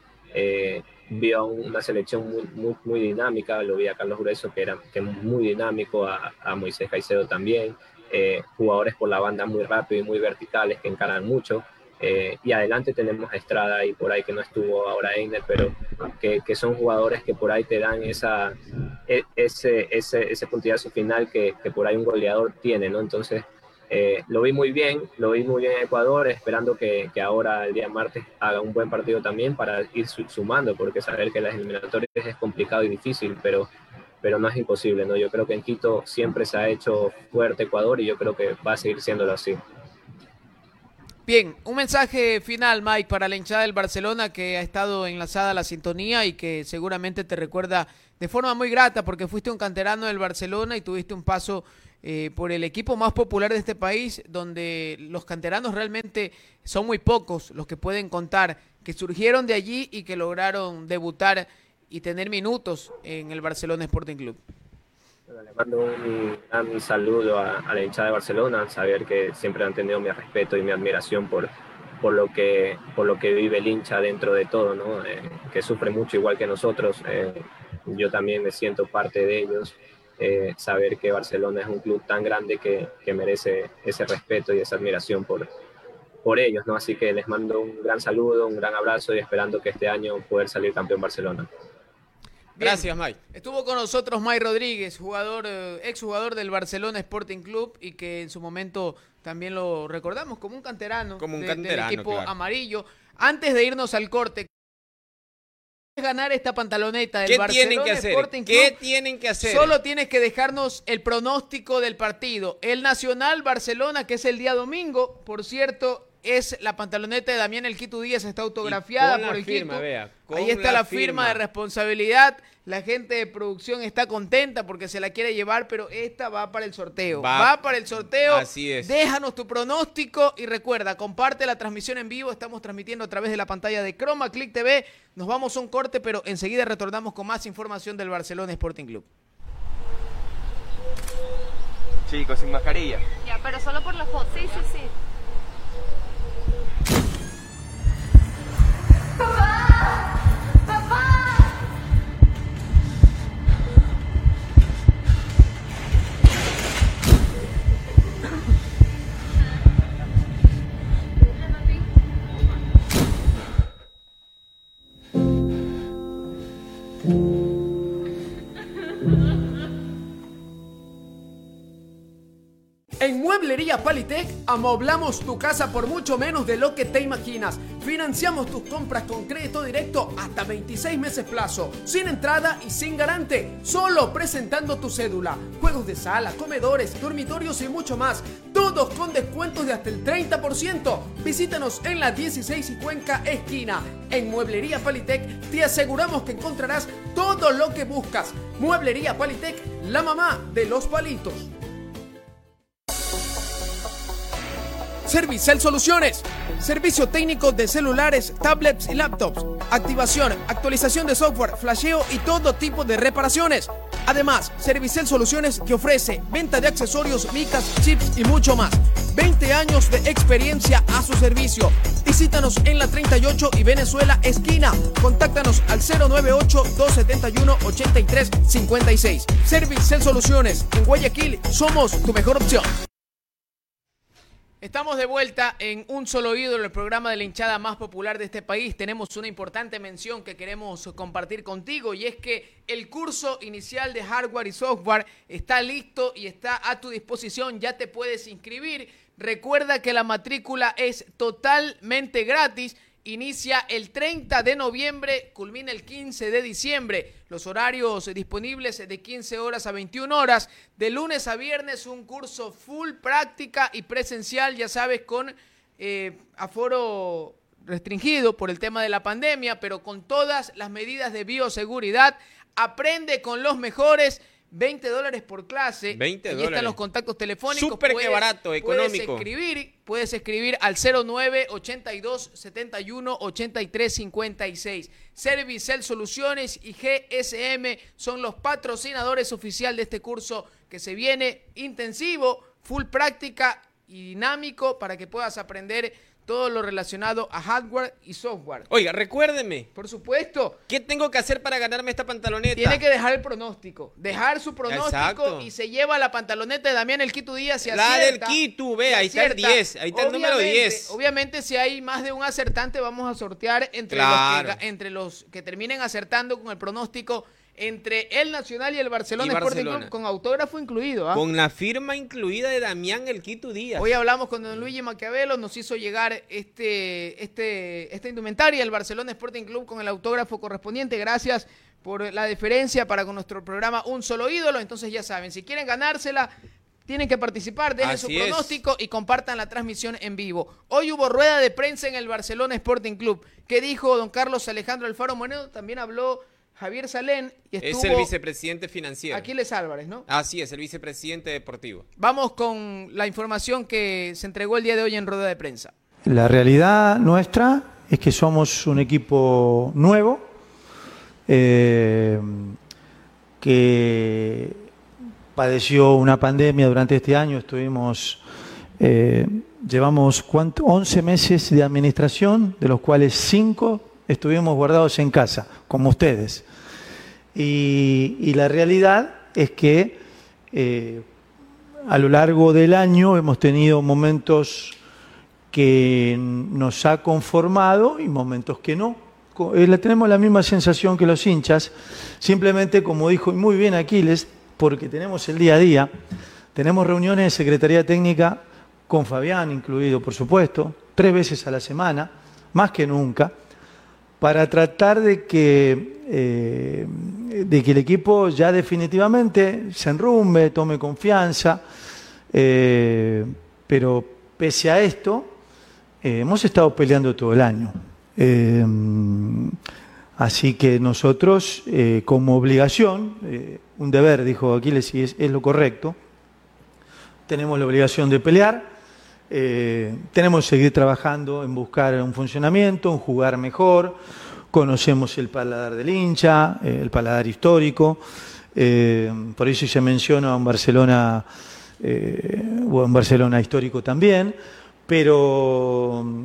Speaker 3: vio una selección muy, muy, muy, dinámica, lo vi a Carlos Grueso que era que muy dinámico, a, a Moisés Caicedo también, jugadores por la banda muy rápidos y muy verticales que encaran mucho. Eh, y adelante tenemos a Estrada y por ahí que no estuvo ahora Einer, pero que, que, son jugadores que por ahí te dan esa, e, ese, ese, ese puntillazo final que, que, por ahí un goleador tiene, ¿no? Entonces, eh, lo vi muy bien, lo vi muy bien en Ecuador, esperando que, que, ahora el día martes haga un buen partido también para ir sumando, porque saber que las eliminatorias es complicado y difícil, pero, pero no es imposible, ¿no? Yo creo que en Quito siempre se ha hecho fuerte Ecuador y yo creo que va a seguir siéndolo así.
Speaker 2: Bien, un mensaje final, Mike, para la hinchada del Barcelona que ha estado enlazada a la sintonía y que seguramente te recuerda de forma muy grata porque fuiste un canterano del Barcelona y tuviste un paso eh, por el equipo más popular de este país, donde los canteranos realmente son muy pocos los que pueden contar que surgieron de allí y que lograron debutar y tener minutos en el Barcelona Sporting Club
Speaker 3: le mando un, saludo a, la hinchada de Barcelona, saber que siempre han tenido mi respeto y mi admiración por, por, lo, que, por lo que vive el hincha dentro de todo, ¿no? Eh, que sufre mucho igual que nosotros. Eh, yo también me siento parte de ellos. Eh, saber que Barcelona es un club tan grande que, que, merece ese respeto y esa admiración por, por ellos, ¿no? Así que les mando un gran saludo, un gran abrazo y esperando que este año poder salir campeón Barcelona.
Speaker 2: Gracias, Mike. Estuvo con nosotros Mike Rodríguez, jugador, eh, exjugador del Barcelona Sporting Club y que en su momento también lo recordamos como un canterano,
Speaker 1: como un
Speaker 2: del
Speaker 1: equipo
Speaker 2: amarillo. Antes de irnos al corte, ganar esta pantaloneta del
Speaker 1: ¿Qué
Speaker 2: Barcelona
Speaker 1: tienen que hacer?
Speaker 2: Sporting Club,
Speaker 1: ¿Qué tienen que hacer?
Speaker 2: Solo tienes que dejarnos el pronóstico del partido. El Nacional Barcelona, que es el día domingo, por cierto, es la pantaloneta de Damián El Quito Díaz, está autografiada por el
Speaker 1: firma,
Speaker 2: Ahí está la, firma. de responsabilidad. La gente de producción está contenta porque se la quiere llevar, pero esta va para el sorteo. Va, para el sorteo.
Speaker 1: Así es.
Speaker 2: Déjanos tu pronóstico y recuerda, comparte la transmisión en vivo. Estamos transmitiendo a través de la pantalla de Chroma Click TV. Nos vamos a un corte, pero enseguida retornamos con más información del Barcelona Sporting Club.
Speaker 4: Chicos, sin mascarilla.
Speaker 5: Ya, pero solo por la foto. Sí, sí, sí.
Speaker 6: Mueblería Palitec amoblamos tu casa por mucho menos de lo que te imaginas. Financiamos tus compras con crédito directo hasta 26 meses plazo, sin entrada y sin garante, solo presentando tu cédula. Juegos de sala, comedores, dormitorios y mucho más, todos con descuentos de hasta el 30%. Visítanos en la 16 y Cuenca esquina. En Mueblería Palitec te aseguramos que encontrarás todo lo que buscas. Mueblería Palitec, la mamá de los palitos. Servicel Soluciones. Servicio técnico de celulares, tablets y laptops. Activación, actualización de software, flasheo y todo tipo de reparaciones. Además, Servicel Soluciones que ofrece venta de accesorios, micas, chips y mucho más. 20 años de experiencia a su servicio. Visítanos en la 38 y Venezuela esquina. Contáctanos al 098-271-8356. Servicel Soluciones en Guayaquil somos tu mejor opción.
Speaker 2: Estamos de vuelta en Un Solo Ídolo, el programa de la hinchada más popular de este país. Tenemos una importante mención que queremos compartir contigo y es que el curso inicial de hardware y software está listo y está a tu disposición. Ya te puedes inscribir. Recuerda que la matrícula es totalmente gratis inicia el 30 de noviembre, culmina el 15 de diciembre. Los horarios disponibles de 15 horas a 21 horas. De lunes a viernes un curso full práctica y presencial, ya sabes, con eh, aforo restringido por el tema de la pandemia, pero con todas las medidas de bioseguridad. Aprende con los mejores 20 dólares por clase.
Speaker 1: 20
Speaker 2: Ahí están los contactos telefónicos.
Speaker 1: Súper que barato, económico.
Speaker 2: Puedes escribir, puedes escribir al 09 82 71 83 56. Servicel Soluciones y GSM son los patrocinadores oficial de este curso que se viene intensivo, full práctica y dinámico para que puedas aprender todo lo relacionado a hardware y software.
Speaker 1: Oiga, recuérdeme.
Speaker 2: Por supuesto.
Speaker 1: ¿Qué tengo que hacer para ganarme esta pantaloneta?
Speaker 2: Tiene que dejar el pronóstico. Dejar su pronóstico
Speaker 1: Exacto.
Speaker 2: y se lleva la pantaloneta de Damián El Quito Díaz. Se
Speaker 1: La del Quito, ve, ahí está el
Speaker 2: acierta.
Speaker 1: 10, ahí está el número
Speaker 2: Obviamente,
Speaker 1: 10.
Speaker 2: Obviamente, si hay más de un acertante, vamos a sortear entre,
Speaker 1: Claro.
Speaker 2: los, que, entre los que terminen acertando con el pronóstico entre el Nacional y el Barcelona
Speaker 1: Y
Speaker 2: Sporting. Club, con autógrafo incluido. ¿ah?
Speaker 1: Con la firma incluida de Damián El Quito Díaz.
Speaker 2: Hoy hablamos con don Luigi Maquiavelo, nos hizo llegar este, este, esta indumentaria, el Barcelona Sporting Club, con el autógrafo correspondiente. Gracias por la deferencia para con nuestro programa Un Solo Ídolo. Entonces ya saben, si quieren ganársela, tienen que participar, dejen su
Speaker 1: es.
Speaker 2: pronóstico y compartan la transmisión en vivo. Hoy hubo rueda de prensa en el Barcelona Sporting Club. ¿Qué dijo don Carlos Alejandro Alfaro Moreno? También habló Javier Salén y estuvo
Speaker 1: es el vicepresidente financiero.
Speaker 2: Aquiles Álvarez, ¿no?
Speaker 1: Así es, el vicepresidente deportivo.
Speaker 2: Vamos con la información que se entregó el día de hoy en rueda de prensa.
Speaker 7: La realidad nuestra es que somos un equipo nuevo, eh, que padeció una pandemia durante este año. Estuvimos, eh, llevamos ¿cuánto? 11 meses de administración, de los cuales 5 estuvimos guardados en casa, como ustedes. Y, la realidad es que eh, a lo largo del año hemos tenido momentos que nos ha conformado y momentos que no. Eh, tenemos la misma sensación que los hinchas, simplemente como dijo muy bien Aquiles, porque tenemos el día a día, tenemos reuniones de Secretaría Técnica con Fabián incluido, por supuesto, tres veces a la semana, más que nunca, para tratar de que, eh, de que el equipo ya definitivamente se enrumbe, tome confianza, eh, pero pese a esto, eh, hemos estado peleando todo el año. Así que nosotros, como obligación, un deber, dijo Aquiles, y es lo correcto, tenemos la obligación de pelear, eh, tenemos que seguir trabajando en buscar un funcionamiento, en jugar mejor, conocemos el paladar del hincha, eh, el paladar histórico, eh, por eso se menciona un Barcelona, un Barcelona histórico también, pero mm,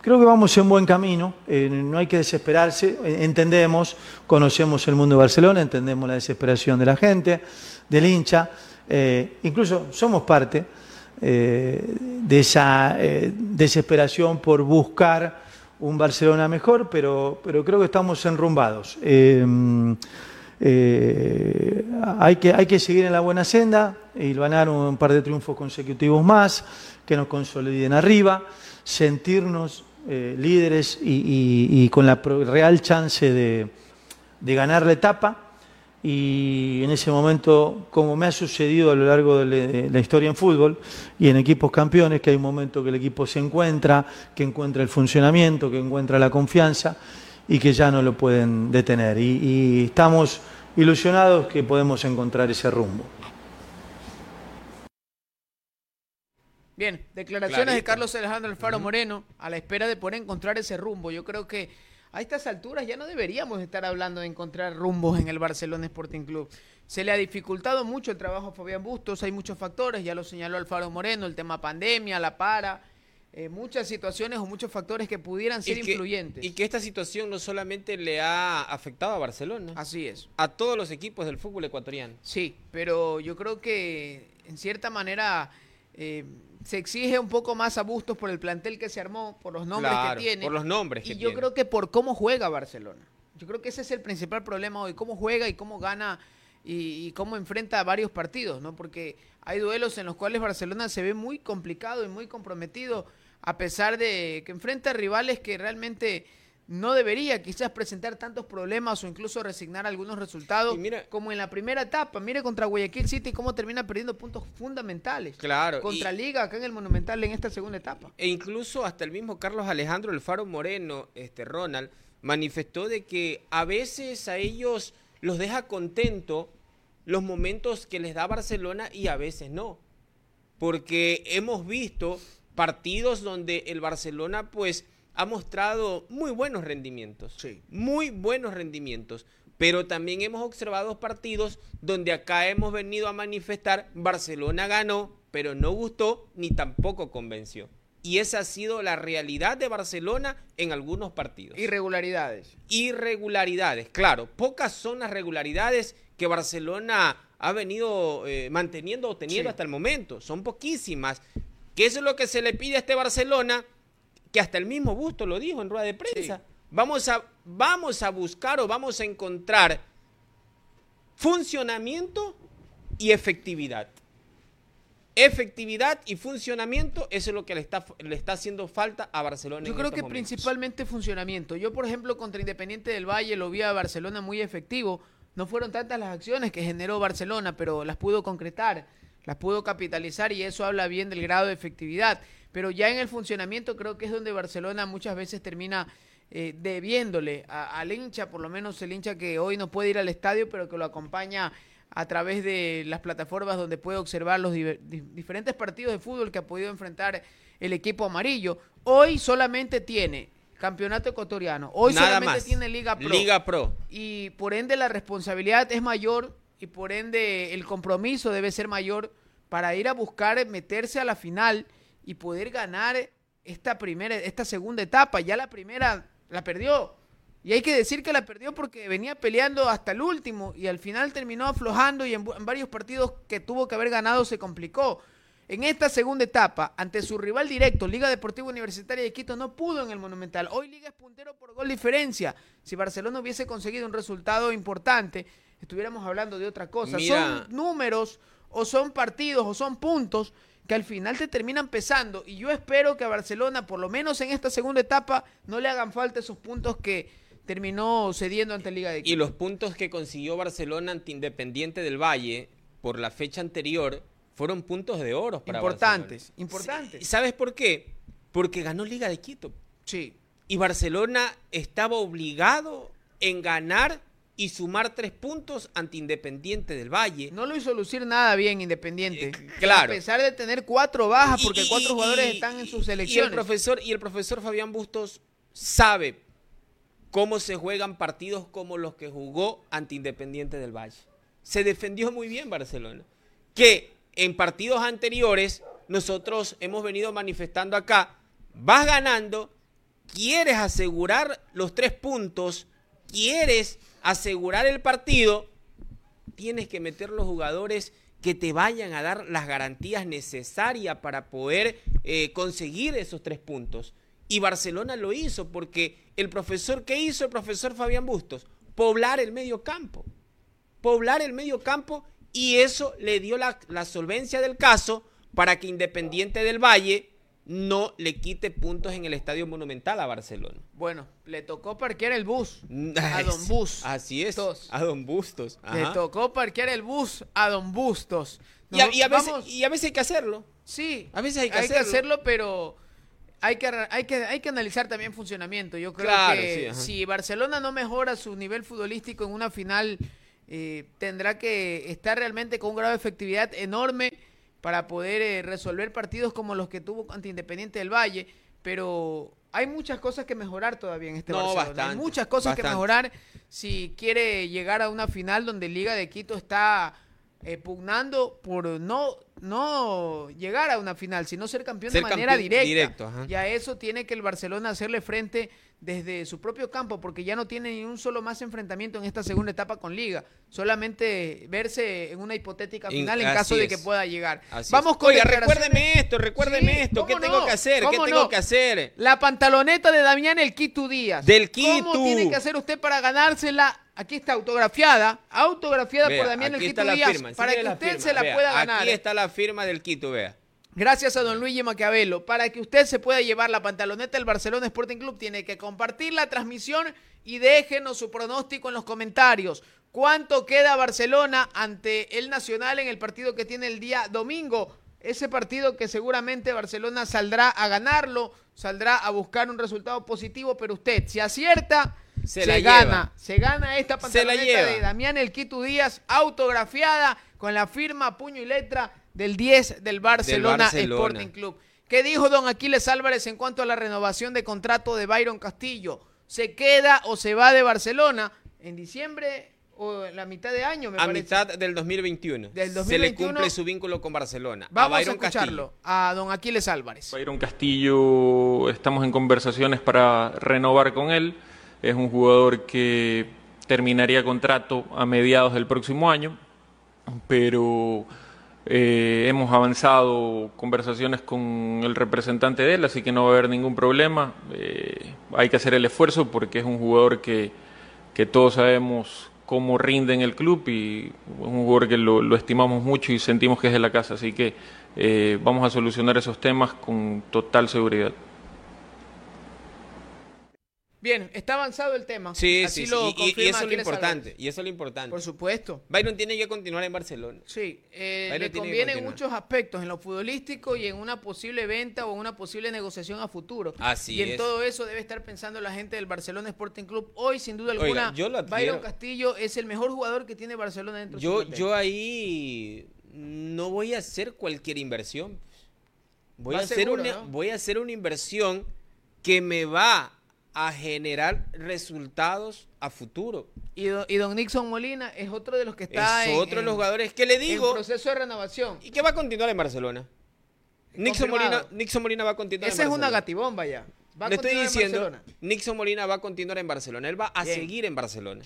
Speaker 7: creo que vamos en buen camino, no hay que desesperarse, entendemos, conocemos el mundo de Barcelona, entendemos la desesperación de la gente, del hincha, incluso somos parte eh, de esa eh, desesperación por buscar un Barcelona mejor, pero, pero creo que estamos enrumbados. Eh, hay, que, hay que seguir en la buena senda y ganar un par de triunfos consecutivos más, que nos consoliden arriba, sentirnos líderes y, con la real chance de, de ganar la etapa y en ese momento, como me ha sucedido a lo largo de la historia en fútbol y en equipos campeones, que hay un momento que el equipo se encuentra, que encuentra el funcionamiento, que encuentra la confianza y que ya no lo pueden detener. Y, estamos ilusionados que podemos encontrar ese rumbo.
Speaker 2: Bien, declaraciones de Carlos Alejandro Alfaro Moreno a la espera de poder encontrar ese rumbo. Yo creo que a estas alturas ya no deberíamos estar hablando de encontrar rumbos en el Barcelona Sporting Club. Se le ha dificultado mucho el trabajo a Fabián Bustos, hay muchos factores, ya lo señaló Alfaro Moreno, el tema pandemia, la para, eh, muchas situaciones o muchos factores que pudieran ser influyentes.
Speaker 1: Y que esta situación no solamente le ha afectado a Barcelona.
Speaker 2: Así es.
Speaker 1: A todos los equipos del fútbol ecuatoriano.
Speaker 2: Sí, pero yo creo que en cierta manera... Eh, se exige un poco más a Bustos por el plantel que se armó, por los nombres que tiene.
Speaker 1: Por los nombres
Speaker 2: y yo creo que por cómo juega Barcelona. Yo creo que ese es el principal problema hoy, cómo juega y cómo gana y, cómo enfrenta varios partidos, ¿no? Porque hay duelos en los cuales Barcelona se ve muy complicado y muy comprometido, a pesar de que enfrenta rivales que realmente no debería quizás presentar tantos problemas o incluso resignar algunos resultados como en la primera etapa. Mire contra Guayaquil City cómo termina perdiendo puntos fundamentales.
Speaker 1: Claro.
Speaker 2: Contra Liga acá en el Monumental en esta segunda etapa.
Speaker 1: E incluso hasta el mismo Carlos Alejandro El Faro Moreno, este Ronald, manifestó de que a veces a ellos los deja contento los momentos que les da Barcelona y a veces no. Porque hemos visto partidos donde el Barcelona pues ha mostrado muy buenos rendimientos.
Speaker 2: Sí.
Speaker 1: Muy buenos rendimientos. Pero también hemos observado partidos donde acá hemos venido a manifestar, Barcelona ganó, pero no gustó ni tampoco convenció. Y esa ha sido la realidad de Barcelona en algunos partidos.
Speaker 2: Irregularidades.
Speaker 1: Irregularidades, claro. Pocas son las regularidades que Barcelona ha venido eh, manteniendo o teniendo hasta el momento. Son poquísimas. ¿Qué es lo que se le pide a este Barcelona? Que hasta el mismo Busto lo dijo en rueda de prensa. Vamos, a, vamos a buscar o vamos a encontrar funcionamiento y efectividad. Efectividad y funcionamiento, eso es lo que le está, le está haciendo falta a Barcelona.
Speaker 2: Yo creo que principalmente funcionamiento. Yo, por ejemplo, contra Independiente del Valle lo vi a Barcelona muy efectivo. No fueron tantas las acciones que generó Barcelona, pero las pudo concretar, las pudo capitalizar y eso habla bien del grado de efectividad pero ya en el funcionamiento creo que es donde Barcelona muchas veces termina eh, debiéndole al hincha, por lo menos el hincha que hoy no puede ir al estadio, pero que lo acompaña a través de las plataformas donde puede observar los diferentes partidos de fútbol que ha podido enfrentar el equipo amarillo. Hoy solamente tiene campeonato ecuatoriano, hoy solamente tiene Liga Pro.
Speaker 1: Liga Pro.
Speaker 2: Y por ende la responsabilidad es mayor y por ende el compromiso debe ser mayor para ir a buscar meterse a la final y poder ganar esta primera, esta segunda etapa. Ya la primera la perdió. Y hay que decir que la perdió porque venía peleando hasta el último y al final terminó aflojando y en, varios partidos que tuvo que haber ganado se complicó. En esta segunda etapa, ante su rival directo, Liga Deportiva Universitaria de Quito, no pudo en el Monumental. Hoy Liga es puntero por gol diferencia. Si Barcelona hubiese conseguido un resultado importante, estuviéramos hablando de otra cosa. Son números o son partidos o son puntos que al final te terminan pesando. Y yo espero que a Barcelona, por lo menos en esta segunda etapa, no le hagan falta esos puntos que terminó cediendo ante Liga de
Speaker 1: Quito. Y los puntos que consiguió Barcelona ante Independiente del Valle por la fecha anterior fueron puntos de oro para
Speaker 2: Importantes, importantes.
Speaker 1: ¿Y sabes por qué? Porque ganó Liga de Quito.
Speaker 2: Sí.
Speaker 1: Y Barcelona estaba obligado en ganar y sumar tres puntos ante Independiente del Valle.
Speaker 2: No lo hizo lucir nada bien Independiente.
Speaker 1: Eh, claro.
Speaker 2: A pesar de tener cuatro bajas, porque cuatro jugadores están en sus selecciones.
Speaker 1: Y el, profesor, y el profesor Fabián Bustos sabe cómo se juegan partidos como los que jugó ante Independiente del Valle. Se defendió muy bien Barcelona. Que en partidos anteriores nosotros hemos venido manifestando acá, vas ganando, quieres asegurar los tres puntos, quieres asegurar el partido, tienes que meter los jugadores que te vayan a dar las garantías necesarias para poder eh, conseguir esos tres puntos. Y Barcelona lo hizo porque el profesor, ¿qué hizo el profesor Fabián Bustos? Poblar el medio campo. poblar el medio campo y eso le dio la, la solvencia del caso para que Independiente del Valle no le quite puntos en el Estadio Monumental a Barcelona.
Speaker 2: Bueno, le tocó parquear el bus a Don Bus.
Speaker 1: Así es,
Speaker 2: Bustos.
Speaker 1: a Don Bustos.
Speaker 2: Le tocó parquear el bus a Don Bustos.
Speaker 1: Y a,
Speaker 2: Nos-
Speaker 1: y a veces, y a veces hay que hacerlo.
Speaker 2: Sí,
Speaker 1: A veces hay que hacerlo.
Speaker 2: hacerlo, pero hay que, hay, que, hay que analizar también funcionamiento. Yo creo
Speaker 1: Claro,
Speaker 2: que
Speaker 1: sí,
Speaker 2: si Barcelona no mejora su nivel futbolístico en una final, eh, tendrá que estar realmente con un grado de efectividad enorme para poder eh, resolver partidos como los que tuvo ante Independiente del Valle. Pero hay muchas cosas que mejorar todavía en este
Speaker 1: No,
Speaker 2: Barcelona.
Speaker 1: bastante,
Speaker 2: hay muchas cosas que mejorar si quiere llegar a una final donde Liga de Quito está eh, pugnando por no, no llegar a una final, sino ser campeón
Speaker 1: Ser
Speaker 2: de manera
Speaker 1: campeón
Speaker 2: directa.
Speaker 1: directo,
Speaker 2: y a eso tiene que el Barcelona hacerle frente desde su propio campo, porque ya no tiene ni un solo más enfrentamiento en esta segunda etapa con Liga. Solamente verse en una hipotética
Speaker 1: In-
Speaker 2: final en caso de que pueda llegar.
Speaker 1: Así
Speaker 2: Vamos
Speaker 1: es.
Speaker 2: con
Speaker 1: Oiga, recuérdeme esto, recuérdeme
Speaker 2: Sí,
Speaker 1: esto. ¿Qué
Speaker 2: ¿cómo
Speaker 1: tengo que hacer? ¿Qué
Speaker 2: ¿Cómo
Speaker 1: tengo
Speaker 2: no?
Speaker 1: que hacer?
Speaker 2: La pantaloneta de Damián El Quito Díaz.
Speaker 1: Del
Speaker 2: ¿Cómo
Speaker 1: Quito.
Speaker 2: tiene que hacer usted para ganársela? Aquí está autografiada, autografiada
Speaker 1: Vea,
Speaker 2: por Damián El Quito Díaz,
Speaker 1: firma,
Speaker 2: para que usted
Speaker 1: firma,
Speaker 2: se la
Speaker 1: vea,
Speaker 2: pueda ganar.
Speaker 1: Aquí está la firma del Quito, vea.
Speaker 2: Gracias a don Luigi Maquiavelo. Para que usted se pueda llevar la pantaloneta del Barcelona Sporting Club, tiene que compartir la transmisión y déjenos su pronóstico en los comentarios. ¿Cuánto queda Barcelona ante el Nacional en el partido que tiene el día domingo? Ese partido que seguramente Barcelona saldrá a ganarlo, saldrá a buscar un resultado positivo, pero usted, si acierta,
Speaker 1: Se
Speaker 2: se,
Speaker 1: la
Speaker 2: gana.
Speaker 1: lleva.
Speaker 2: Se gana esta pantaloneta de Damián El Quito Díaz, autografiada con la firma, puño y letra del 10 del Barcelona,
Speaker 1: Barcelona.
Speaker 2: Sporting Club. ¿Qué dijo don Aquiles Álvarez en cuanto a la renovación de contrato de Byron Castillo? ¿Se queda o se va de Barcelona en diciembre o en la mitad de año? Me
Speaker 1: A
Speaker 2: parece?
Speaker 1: mitad del 2021.
Speaker 2: Del
Speaker 1: Se
Speaker 2: 2021.
Speaker 1: le cumple su vínculo con Barcelona.
Speaker 2: Vamos a,
Speaker 1: Byron
Speaker 2: escucharlo a don Aquiles Álvarez.
Speaker 8: Byron Castillo, estamos en conversaciones para renovar con él. Es un jugador que terminaría contrato a mediados del próximo año, pero eh, hemos avanzado conversaciones con el representante de él, así que no va a haber ningún problema. Eh, hay que hacer el esfuerzo porque es un jugador que, que todos sabemos cómo rinde en el club y es un jugador que lo, estimamos mucho y sentimos que es de la casa, así que eh, vamos a solucionar esos temas con total seguridad.
Speaker 2: Bien, está avanzado el tema.
Speaker 1: Sí,
Speaker 2: Así
Speaker 1: sí,
Speaker 2: lo
Speaker 1: sí. Y- Y, eso es lo importante. Y eso es lo importante.
Speaker 2: Por supuesto.
Speaker 1: Byron tiene que continuar en Barcelona.
Speaker 2: Sí, eh, le conviene en muchos aspectos, en lo futbolístico y en una posible venta o una posible negociación a futuro.
Speaker 1: Así
Speaker 2: y en
Speaker 1: es.
Speaker 2: todo eso debe estar pensando la gente del Barcelona Sporting Club. Hoy, sin duda
Speaker 1: Oiga,
Speaker 2: alguna,
Speaker 1: yo lo.
Speaker 2: Byron Castillo es el mejor jugador que tiene Barcelona dentro de
Speaker 1: Yo,
Speaker 2: su plantel.
Speaker 1: yo ahí no voy a hacer cualquier inversión. Voy
Speaker 2: Va
Speaker 1: a, hacer
Speaker 2: seguro,
Speaker 1: una,
Speaker 2: ¿no?
Speaker 1: voy a hacer una inversión que me va a generar resultados a futuro.
Speaker 2: Y, do- y don Nixon Molina es otro de los que está
Speaker 1: es
Speaker 2: en,
Speaker 1: otro de los
Speaker 2: en-
Speaker 1: jugadores que le
Speaker 2: en
Speaker 1: digo
Speaker 2: proceso de renovación.
Speaker 1: y que va a continuar en Barcelona. Nixon. Molina, Nixon Molina va a continuar
Speaker 2: Esa
Speaker 1: en
Speaker 2: es una
Speaker 1: Barcelona.
Speaker 2: gatibomba ya. Va a
Speaker 1: Le estoy
Speaker 2: en
Speaker 1: diciendo,
Speaker 2: Barcelona.
Speaker 1: Nixon Molina va a continuar en Barcelona. Él va a
Speaker 2: Bien.
Speaker 1: seguir en Barcelona.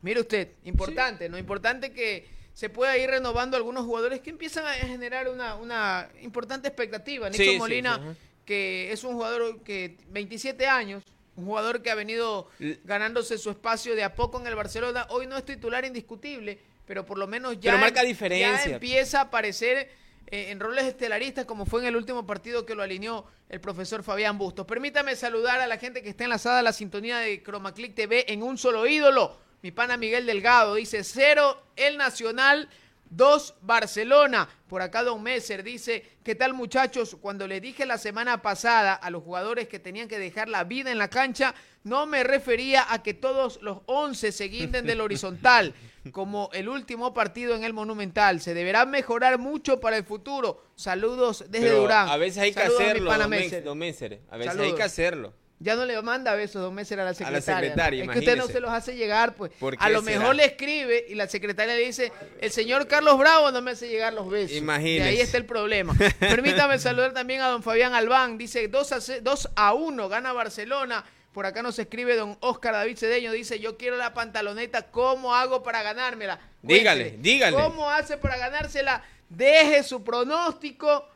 Speaker 2: Mire usted, importante, ¿no? Importante que se pueda ir renovando algunos jugadores que empiezan a generar una, una importante expectativa.
Speaker 1: Sí,
Speaker 2: Nixon
Speaker 1: sí,
Speaker 2: Molina,
Speaker 1: sí,
Speaker 2: que es un jugador que 27 años, un jugador que ha venido ganándose su espacio de a poco en el Barcelona, hoy no es titular indiscutible, pero por lo menos ya,
Speaker 1: Pero marca
Speaker 2: ya
Speaker 1: diferencia.
Speaker 2: empieza a aparecer eh, en roles estelaristas como fue en el último partido que lo alineó el profesor Fabián Bustos. Permítame saludar a la gente que está enlazada a la sintonía de Chromaclick TV en un solo ídolo. Mi pana Miguel Delgado dice cero el Nacional, dos Barcelona. Por acá Don Messer dice, ¿qué tal muchachos? Cuando le dije la semana pasada a los jugadores que tenían que dejar la vida en la cancha, no me refería a que todos los 11 se guinden del horizontal, como el último partido en el Monumental. Se deberá mejorar mucho para el futuro. Saludos desde
Speaker 1: Pero
Speaker 2: Durán.
Speaker 1: a veces hay que
Speaker 2: Saludos
Speaker 1: hacerlo, don
Speaker 2: Messer.
Speaker 1: don Messer. A veces hay que hacerlo.
Speaker 2: Ya no le manda besos Don Messer a la secretaria.
Speaker 1: secretaria,
Speaker 2: ¿no? Es que usted no se los hace llegar, pues.
Speaker 1: ¿Por
Speaker 2: A lo
Speaker 1: será?
Speaker 2: mejor le escribe y la secretaria le dice, el señor Carlos Bravo no me hace llegar los besos.
Speaker 1: Imagínese.
Speaker 2: Y ahí está el problema. Permítame saludar también a don Fabián Albán. Dice 2 a, ce- 2 a 1 gana Barcelona. Por acá nos escribe don Oscar David Cedeño. Dice, yo quiero la pantaloneta. ¿Cómo hago para ganármela?
Speaker 1: Dígale,
Speaker 2: Cuéntele,
Speaker 1: dígale.
Speaker 2: ¿Cómo hace para ganársela? Deje su pronóstico.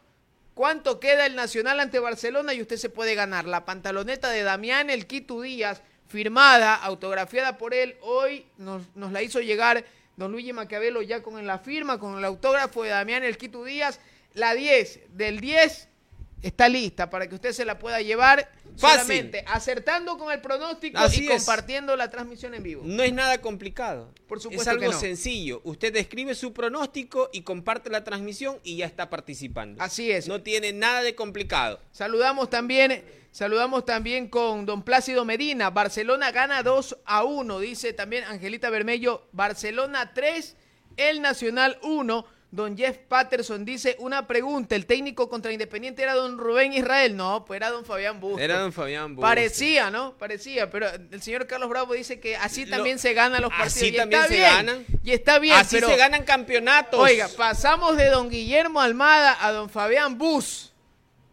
Speaker 2: ¿Cuánto queda el Nacional ante Barcelona? Y usted se puede ganar la pantaloneta de Damián El Quito Díaz, firmada, autografiada por él. Hoy nos, la hizo llegar don Luigi Maquiavelo ya con la firma, con el autógrafo de Damián El Quito Díaz. La 10 del 10 está lista para que usted se la pueda llevar
Speaker 1: Fácil.
Speaker 2: solamente acertando con el pronóstico
Speaker 1: Así
Speaker 2: y
Speaker 1: es.
Speaker 2: compartiendo la transmisión en vivo.
Speaker 1: No es nada complicado.
Speaker 2: Por supuesto
Speaker 1: es algo
Speaker 2: que no.
Speaker 1: sencillo. Usted escribe su pronóstico y comparte la transmisión y ya está participando.
Speaker 2: Así es.
Speaker 1: No tiene nada de complicado.
Speaker 2: Saludamos también, saludamos también con don Plácido Medina. Barcelona gana 2 a 1, dice también Angelita Bermello. Barcelona 3, el Nacional 1. Don Jeff Patterson dice una pregunta. ¿El técnico contra Independiente era don Rubén Israel? No, pues era don Fabián Bustos.
Speaker 1: Era don Fabián Bustos.
Speaker 2: Parecía, ¿no? Parecía, pero el señor Carlos Bravo dice que así
Speaker 1: Lo-
Speaker 2: también se ganan los partidos.
Speaker 1: así
Speaker 2: y
Speaker 1: también
Speaker 2: está
Speaker 1: se
Speaker 2: bien,
Speaker 1: ganan.
Speaker 2: Y está bien,
Speaker 1: Así
Speaker 2: pero
Speaker 1: se ganan campeonatos.
Speaker 2: Oiga, pasamos de don Guillermo Almada a don Fabián Bus.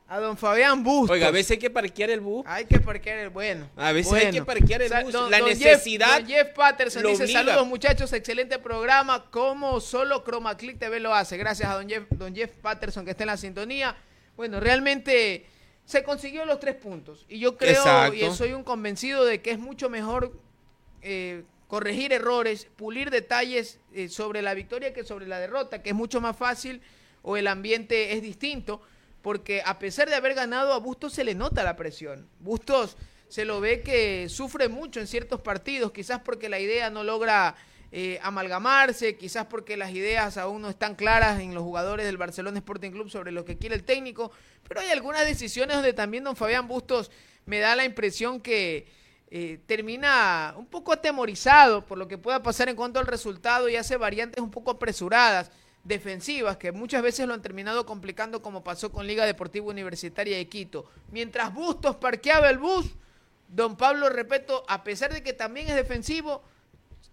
Speaker 2: A don Fabián Bustos.
Speaker 1: Oiga, a veces hay que parquear el bus.
Speaker 2: Hay que parquear el bueno.
Speaker 1: A veces hay que parquear el bus.
Speaker 2: don-
Speaker 1: La
Speaker 2: don Jeff-
Speaker 1: necesidad
Speaker 2: don Jeff Patterson dice:
Speaker 1: obliga.
Speaker 2: Saludos, muchachos. Excelente programa. Como solo Chroma Click TV lo hace. Gracias a don Jeff, don Jeff Patterson que está en la sintonía. Bueno, realmente se consiguió los tres puntos. Y yo creo
Speaker 1: Exacto.
Speaker 2: y soy un convencido de que es mucho mejor eh, corregir errores, pulir detalles eh, sobre la victoria que sobre la derrota, que es mucho más fácil o el ambiente es distinto, porque a pesar de haber ganado a Bustos se le nota la presión. Bustos se lo ve que sufre mucho en ciertos partidos, quizás porque la idea no logra eh, amalgamarse, quizás porque las ideas aún no están claras en los jugadores del Barcelona Sporting Club sobre lo que quiere el técnico, pero hay algunas decisiones donde también don Fabián Bustos me da la impresión que eh, termina un poco atemorizado por lo que pueda pasar en cuanto al resultado y hace variantes un poco apresuradas, defensivas, que muchas veces lo han terminado complicando como pasó con Liga Deportiva Universitaria de Quito. Mientras Bustos parqueaba el bus, don Pablo Repeto, a pesar de que también es defensivo,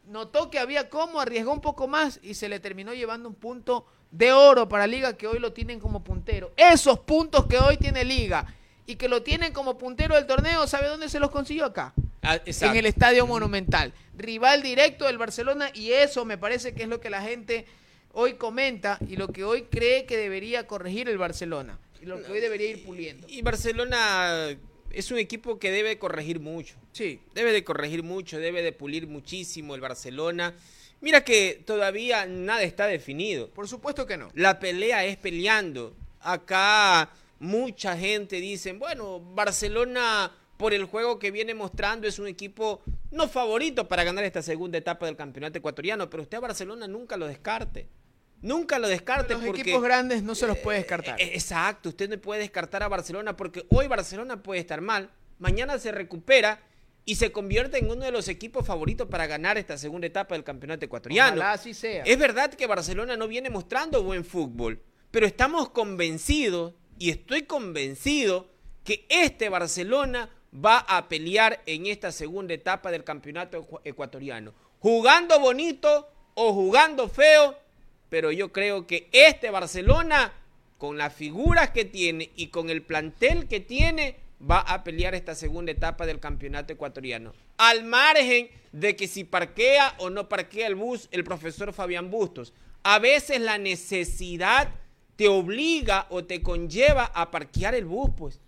Speaker 2: notó que había como, arriesgó un poco más y se le terminó llevando un punto de oro para Liga que hoy lo tienen como puntero. Esos puntos que hoy tiene Liga y que lo tienen como puntero del torneo, ¿sabe dónde se los consiguió acá?
Speaker 1: Ah.
Speaker 2: En el Estadio Monumental. Rival directo del Barcelona y eso me parece que es lo que la gente hoy comenta y lo que hoy cree que debería corregir el Barcelona y lo que hoy debería ir puliendo.
Speaker 1: Y Barcelona es un equipo que debe corregir mucho.
Speaker 2: Sí.
Speaker 1: Debe de corregir mucho, debe de pulir muchísimo el Barcelona. Mira que todavía nada está definido.
Speaker 2: Por supuesto que no.
Speaker 1: La pelea es peleando. Acá mucha gente dice, bueno, Barcelona por el juego que viene mostrando es un equipo no favorito para ganar esta segunda etapa del campeonato ecuatoriano, pero usted a Barcelona nunca lo descarte. Nunca lo descarte
Speaker 2: Los
Speaker 1: porque
Speaker 2: equipos grandes no se los puede descartar.
Speaker 1: eh, Exacto, usted no puede descartar a Barcelona porque hoy Barcelona puede estar mal, mañana se recupera y se convierte en uno de los equipos favoritos para ganar esta segunda etapa del campeonato ecuatoriano.
Speaker 2: Ojalá así sea.
Speaker 1: Es verdad que Barcelona no viene mostrando buen fútbol, pero estamos convencidos y estoy convencido que este Barcelona va a pelear en esta segunda etapa del campeonato ecu- ecuatoriano. Jugando bonito o jugando feo, pero yo creo que este Barcelona, con las figuras que tiene y con el plantel que tiene, va a pelear esta segunda etapa del campeonato ecuatoriano. Al margen de que si parquea o no parquea el bus el profesor Fabián Bustos. A veces la necesidad te obliga o te conlleva a parquear el bus, pues.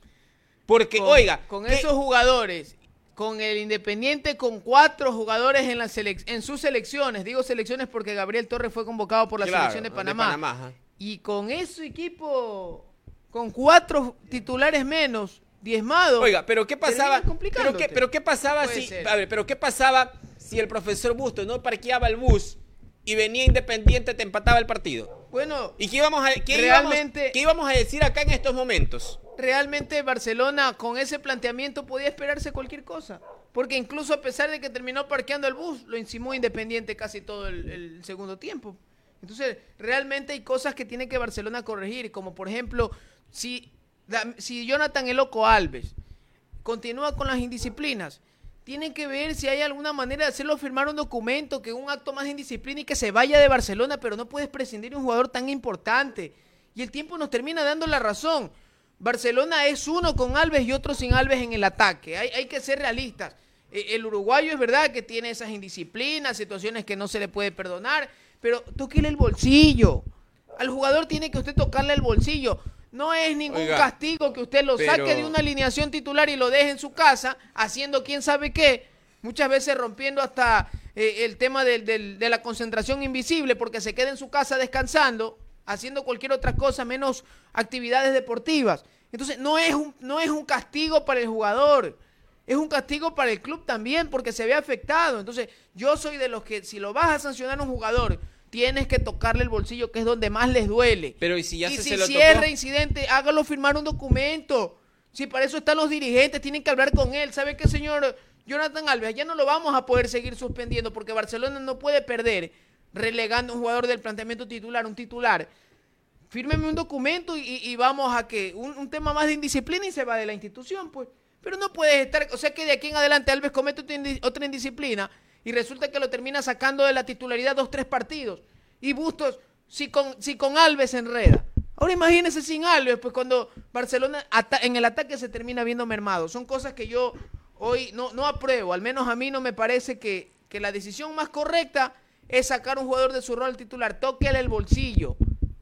Speaker 1: Porque,
Speaker 2: con,
Speaker 1: oiga,
Speaker 2: con
Speaker 1: ¿qué-
Speaker 2: esos jugadores, con el Independiente, con cuatro jugadores en, la selec- en sus selecciones, digo selecciones porque Gabriel Torres fue convocado por la
Speaker 1: Claro,
Speaker 2: selección de Panamá, y con ese equipo, con cuatro titulares menos, diezmados.
Speaker 1: Oiga, pero qué pasaba, pero qué, pero qué pasaba si,
Speaker 2: ser.
Speaker 1: a ver, pero qué pasaba si el profesor Bustos no parqueaba el bus y venía Independiente te empataba el partido.
Speaker 2: Bueno,
Speaker 1: ¿Y qué íbamos a, qué
Speaker 2: Realmente-
Speaker 1: íbamos, qué íbamos a decir acá en estos momentos?
Speaker 2: realmente Barcelona con ese planteamiento podía esperarse cualquier cosa. Porque incluso a pesar de que terminó parqueando el bus, lo encimó Independiente casi todo el, el segundo tiempo. Entonces, realmente hay cosas que tiene que Barcelona corregir, como por ejemplo, si, si Jonathan El Loco Alves continúa con las indisciplinas, tienen que ver si hay alguna manera de hacerlo firmar un documento, que un acto más indisciplina y que se vaya de Barcelona, pero no puedes prescindir de un jugador tan importante. Y el tiempo nos termina dando la razón. Barcelona es uno con Alves y otro sin Alves en el ataque. Hay, hay que ser realistas. Eh, El uruguayo es verdad que tiene esas indisciplinas, situaciones que no se le puede perdonar, pero tóquele el bolsillo. Al jugador tiene que usted tocarle el bolsillo. No es ningún
Speaker 1: Oiga,
Speaker 2: castigo que usted lo
Speaker 1: pero-
Speaker 2: saque de una alineación titular y lo deje en su casa haciendo quién sabe qué. Muchas veces rompiendo hasta eh, el tema del- de la concentración invisible porque se queda en su casa descansando, haciendo cualquier otra cosa menos actividades deportivas. Entonces, no es un, no es un castigo para el jugador, es un castigo para el club también porque se ve afectado. Entonces, yo soy de los que si lo vas a sancionar a un jugador, tienes que tocarle el bolsillo, que es donde más les duele.
Speaker 1: Pero y si ya
Speaker 2: y
Speaker 1: se,
Speaker 2: si
Speaker 1: se lo
Speaker 2: cierra
Speaker 1: tocó?
Speaker 2: incidente, hágalo firmar un documento. Si para eso están los dirigentes, tienen que hablar con él. ¿Sabe qué, señor Jonathan Alves? Ya no lo vamos a poder seguir suspendiendo porque Barcelona no puede perder relegando a un jugador del planteamiento titular, un titular. Fírmeme un documento y, y vamos a que un, un tema más de indisciplina y se va de la institución, pues. Pero no puedes estar, o sea que de aquí en adelante Alves comete otra indisciplina y resulta que lo termina sacando de la titularidad dos, tres partidos. Y Bustos, si con, si con Alves se enreda. Ahora imagínese sin Alves, pues cuando Barcelona en el ataque se termina viendo mermado. Son cosas que yo hoy no, no apruebo, al menos a mí no me parece que, que la decisión más correcta es sacar un jugador de su rol titular, tóquele el bolsillo.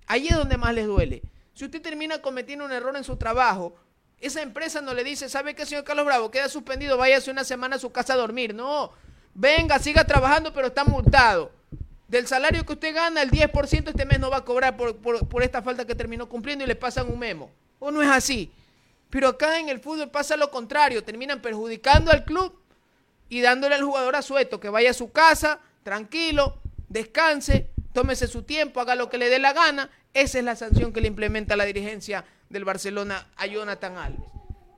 Speaker 2: Ahí es donde más les duele. Si usted termina cometiendo un error en su trabajo, esa empresa no le dice, ¿sabe qué, señor Carlos Bravo? Queda suspendido, váyase una semana a su casa a dormir. No, venga, siga trabajando, pero está multado. Del salario que usted gana, el 10% este mes no va a cobrar por, por- esta falta que terminó cumpliendo y le pasan un memo. ¿O no es así? Pero acá en el fútbol pasa lo contrario, terminan perjudicando al club y dándole al jugador a sueto que vaya a su casa, tranquilo, descanse, tómese su tiempo, haga lo que le dé la gana. Esa es la sanción que le implementa la dirigencia del Barcelona a Jonathan Alves.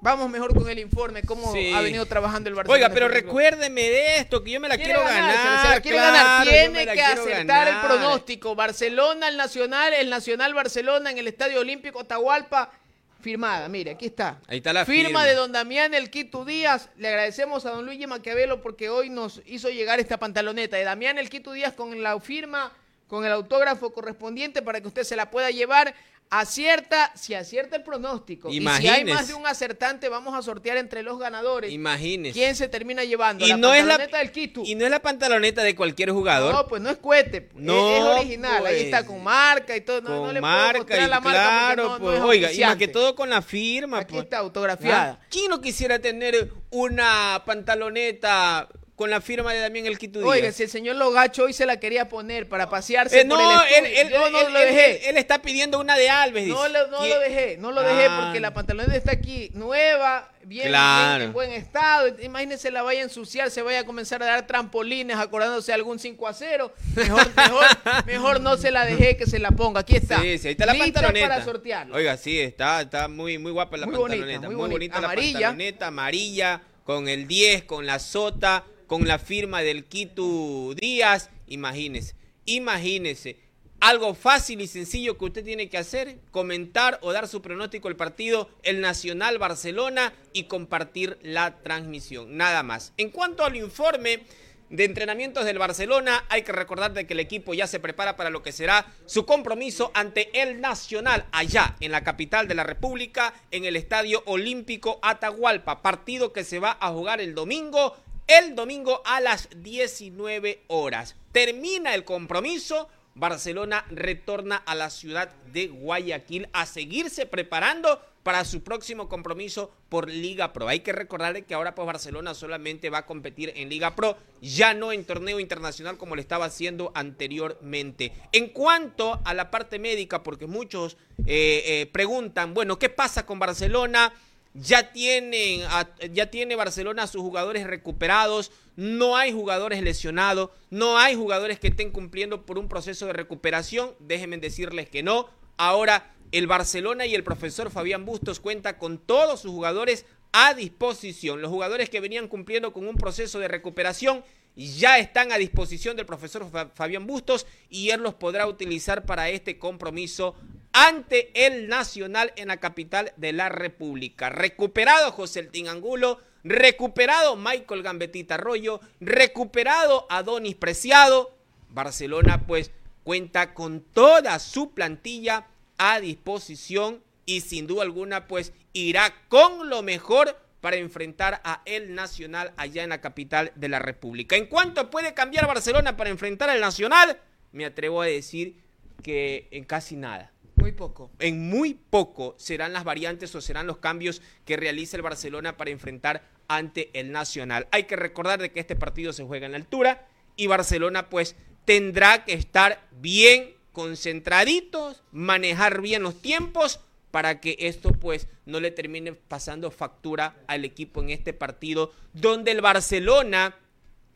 Speaker 2: Vamos mejor con el informe, cómo
Speaker 1: Sí.
Speaker 2: ha venido trabajando el Barcelona.
Speaker 1: Oiga, pero recuérdeme de esto, que yo me la quiero ganar.
Speaker 2: se la quiere
Speaker 1: claro,
Speaker 2: ganar. Tiene que acertar el
Speaker 1: ganar.
Speaker 2: pronóstico. Barcelona, el Nacional, el Nacional Barcelona en el Estadio Olímpico Atahualpa. Firmada, mire, aquí está.
Speaker 1: Ahí está la
Speaker 2: firma.
Speaker 1: firma.
Speaker 2: de don Damián El Quito Díaz. Le agradecemos a don Luigi Maquiavelo porque hoy nos hizo llegar esta pantaloneta de Damián El Quito Díaz con la firma, con el autógrafo correspondiente para que usted se la pueda llevar. Acierta, si acierta el pronóstico. Y si hay más de un acertante, vamos a sortear entre los ganadores.
Speaker 1: Imagínese.
Speaker 2: ¿Quién se termina llevando?
Speaker 1: Y
Speaker 2: la
Speaker 1: no es la-
Speaker 2: pantaloneta del Quito.
Speaker 1: Y no es la pantaloneta de cualquier jugador.
Speaker 2: No, pues no es cohete.
Speaker 1: No,
Speaker 2: es, original. Ahí
Speaker 1: pues.
Speaker 2: está con marca y todo. No,
Speaker 1: con
Speaker 2: no le
Speaker 1: marca y
Speaker 2: la marca
Speaker 1: claro,
Speaker 2: no- no
Speaker 1: pues,
Speaker 2: es
Speaker 1: oiga, y más que todo con la firma,
Speaker 2: Aquí
Speaker 1: pues.
Speaker 2: está autografiada.
Speaker 1: ¿Quién no quisiera tener una pantaloneta con la firma de Damián El Quito Díaz?
Speaker 2: Oiga, si el señor Logacho hoy se la quería poner para pasearse
Speaker 1: Eh,
Speaker 2: por
Speaker 1: no,
Speaker 2: el
Speaker 1: él,
Speaker 2: estudio,
Speaker 1: él-
Speaker 2: yo no
Speaker 1: él-
Speaker 2: lo dejé.
Speaker 1: él- está pidiendo una de Alves, dice.
Speaker 2: no lo, no
Speaker 1: ¿Quién?
Speaker 2: lo dejé, no lo dejé
Speaker 1: Ah.
Speaker 2: porque la pantaloneta está aquí nueva, bien,
Speaker 1: Claro.
Speaker 2: bien, en buen estado. Imagínese la vaya a ensuciar, se vaya a comenzar a dar trampolines acordándose de algún 5 a 0. Mejor, mejor, mejor no se la dejé que se la ponga. Aquí está.
Speaker 1: Sí, sí, ahí está la
Speaker 2: Lista
Speaker 1: pantaloneta.
Speaker 2: para sortearlo.
Speaker 1: Oiga, sí, está, está muy, muy guapa la
Speaker 2: Muy bonita,
Speaker 1: pantaloneta.
Speaker 2: muy
Speaker 1: muy
Speaker 2: bonita.
Speaker 1: bonita, la
Speaker 2: Amarilla.
Speaker 1: pantaloneta, amarilla, con el 10, con la sota, con la firma del Quito Díaz. Imagínese, imagínese. Algo fácil y sencillo que usted tiene que hacer, comentar o dar su pronóstico del partido, el Nacional Barcelona y compartir la transmisión. Nada más. En cuanto al informe de entrenamientos del Barcelona, hay que recordar de que el equipo ya se prepara para lo que será su compromiso ante el Nacional allá en la capital de la República, en el Estadio Olímpico Atahualpa, partido que se va a jugar el domingo, el domingo a las 19 horas. Termina el compromiso, Barcelona retorna a la ciudad de Guayaquil a seguirse preparando para su próximo compromiso por Liga Pro. Hay que recordar que ahora pues Barcelona solamente va a competir en Liga Pro, ya no en torneo internacional como le estaba haciendo anteriormente. En cuanto a la parte médica, porque muchos eh, eh, preguntan, bueno, ¿qué pasa con Barcelona? Ya tienen, ya tiene Barcelona a sus jugadores recuperados, no hay jugadores lesionados, no hay jugadores que estén cumpliendo por un proceso de recuperación, déjenme decirles que no. Ahora el Barcelona y el profesor Fabián Bustos cuenta con todos sus jugadores a disposición. Los jugadores que venían cumpliendo con un proceso de recuperación ya están a disposición del profesor Fa- Fabián Bustos y él los podrá utilizar para este compromiso ante el Nacional en la capital de la República. Recuperado José El Tin Angulo, recuperado Michael Gambetita Arroyo, recuperado Adonis Preciado. Barcelona pues cuenta con toda su plantilla a disposición y sin duda alguna pues irá con lo mejor para enfrentar a el Nacional allá en la capital de la República. En cuanto puede cambiar Barcelona para enfrentar al Nacional, me atrevo a decir que en casi nada.
Speaker 2: Muy poco.
Speaker 1: En muy poco serán las variantes o serán los cambios que realiza el Barcelona para enfrentar ante el Nacional. Hay que recordar de que este partido se juega en la altura y Barcelona pues tendrá que estar bien concentraditos, manejar bien los tiempos para que esto pues no le termine pasando factura al equipo en este partido donde el Barcelona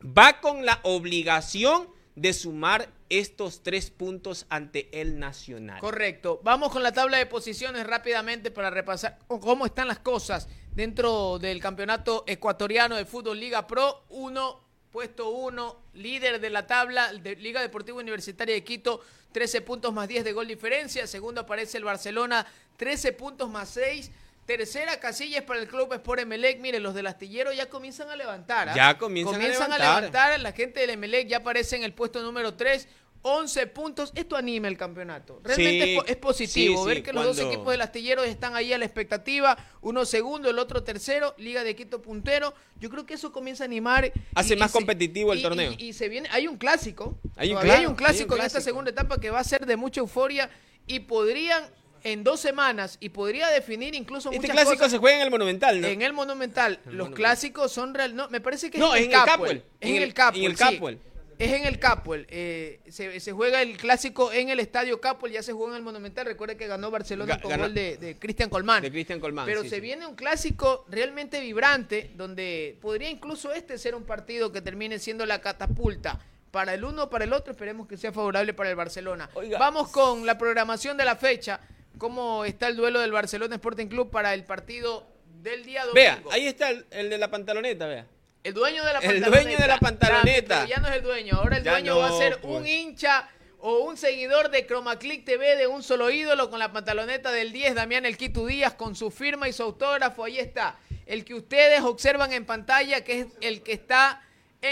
Speaker 1: va con la obligación de sumar estos tres puntos ante el Nacional.
Speaker 2: Correcto. Vamos con la tabla de posiciones rápidamente para repasar cómo están las cosas dentro del campeonato ecuatoriano de fútbol Liga Pro. Uno, puesto uno, líder de la tabla de Liga Deportiva Universitaria de Quito, 13 puntos más 10 de gol diferencia. Segundo aparece el Barcelona, 13 puntos más 6. Tercera casilla es para el Club Sport Emelec. Miren, los del astillero ya comienzan a levantar. ¿ah?
Speaker 1: Ya comienzan, a, levantar.
Speaker 2: La gente del Emelec ya aparece en el puesto número 3. 11 puntos. Esto anima el campeonato. Realmente es, positivo ver que los dos equipos del astillero están ahí a la expectativa. Uno segundo, el otro tercero. Liga de Quito puntero. Yo creo que eso comienza a animar.
Speaker 1: Hace más competitivo el torneo.
Speaker 2: Y, se viene. Hay un clásico. Hay un, hay un clásico en esta segunda etapa que va a ser de mucha euforia. Y podrían en dos semanas y podría definir incluso
Speaker 1: este clásico se juega en el Monumental, ¿no?
Speaker 2: En el Monumental. Los clásicos son real. No, me parece que
Speaker 1: es en, el Capuel.
Speaker 2: Es en el Capuel. En el Capuel. Es en el Capuel. Eh, se, juega el clásico en el Estadio Capuel, ya se juega en el Monumental. Recuerde que ganó Barcelona con gol de, Cristian Colmán.
Speaker 1: De Cristian Colmán.
Speaker 2: Pero se viene un clásico realmente vibrante, donde podría incluso este ser un partido que termine siendo la catapulta para el uno o para el otro. Esperemos que sea favorable para el Barcelona. Vamos con la programación de la fecha cómo está el duelo del Barcelona Sporting Club para el partido del día domingo.
Speaker 1: Vea, ahí está el, de la pantaloneta, vea.
Speaker 2: El dueño de la
Speaker 1: pantaloneta. El dueño de la pantaloneta.
Speaker 2: ya no es el dueño, ahora el dueño va a ser un pues. hincha o un seguidor de Chromaclick TV de un solo ídolo con la pantaloneta del 10, Damián El Quito Díaz, con su firma y su autógrafo. Ahí está. El que ustedes observan en pantalla, que es el que está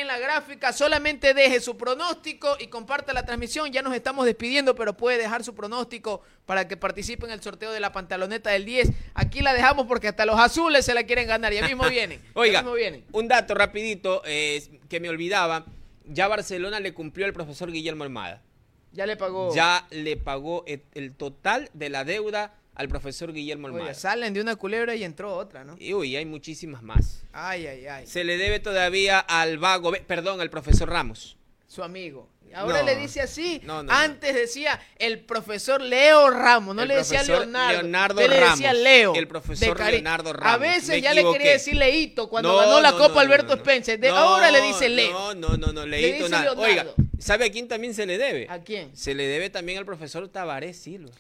Speaker 2: en la gráfica. Solamente deje su pronóstico y comparta la transmisión. Ya nos estamos despidiendo, pero puede dejar su pronóstico para que participe en el sorteo de la pantaloneta del 10. Aquí la dejamos porque hasta los azules se la quieren ganar. Ya mismo vienen.
Speaker 1: Oiga,
Speaker 2: mismo vienen.
Speaker 1: un dato rapidito eh, que me olvidaba. Ya Barcelona le cumplió al profesor Guillermo Almada.
Speaker 2: Ya le pagó.
Speaker 1: Ya le pagó el total de la deuda al profesor Guillermo Almada.
Speaker 2: salen de una culebra y entró otra, ¿no?
Speaker 1: Y uy, hay muchísimas más.
Speaker 2: Ay, ay, ay.
Speaker 1: Se le debe todavía al vago, perdón, al profesor Ramos.
Speaker 2: Su amigo. Ahora le dice así. Antes decía el profesor Leo Ramos, no le decía Leonardo.
Speaker 1: Leonardo
Speaker 2: le decía Leo.
Speaker 1: El profesor Leonardo Ramos.
Speaker 2: A veces ya le quería decir Leito cuando ganó la Copa Alberto Spencer. ahora le dice Leo.
Speaker 1: No, no, no, no, Leito nada. Oiga, ¿sabe a quién también se le debe?
Speaker 2: ¿A quién?
Speaker 1: Se le debe también al profesor Tabaré Silva.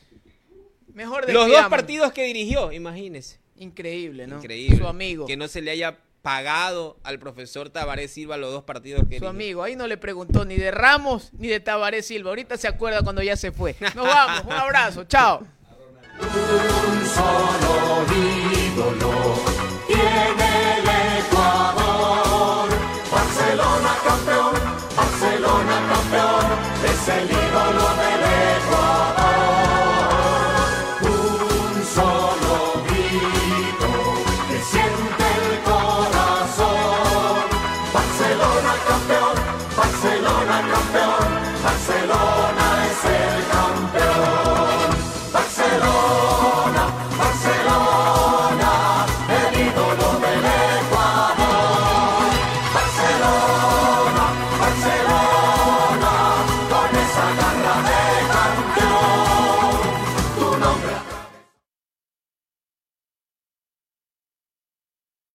Speaker 2: Mejor
Speaker 1: Los dos partidos que dirigió, imagínese.
Speaker 2: Increíble, ¿no?
Speaker 1: Increíble.
Speaker 2: Su amigo.
Speaker 1: Que no se le haya pagado al profesor Tabaré Silva los dos partidos que
Speaker 2: Su amigo, ahí no le preguntó ni de Ramos ni de Tabaré Silva. Ahorita se acuerda cuando ya se fue. Nos vamos, un abrazo, chao. Un solo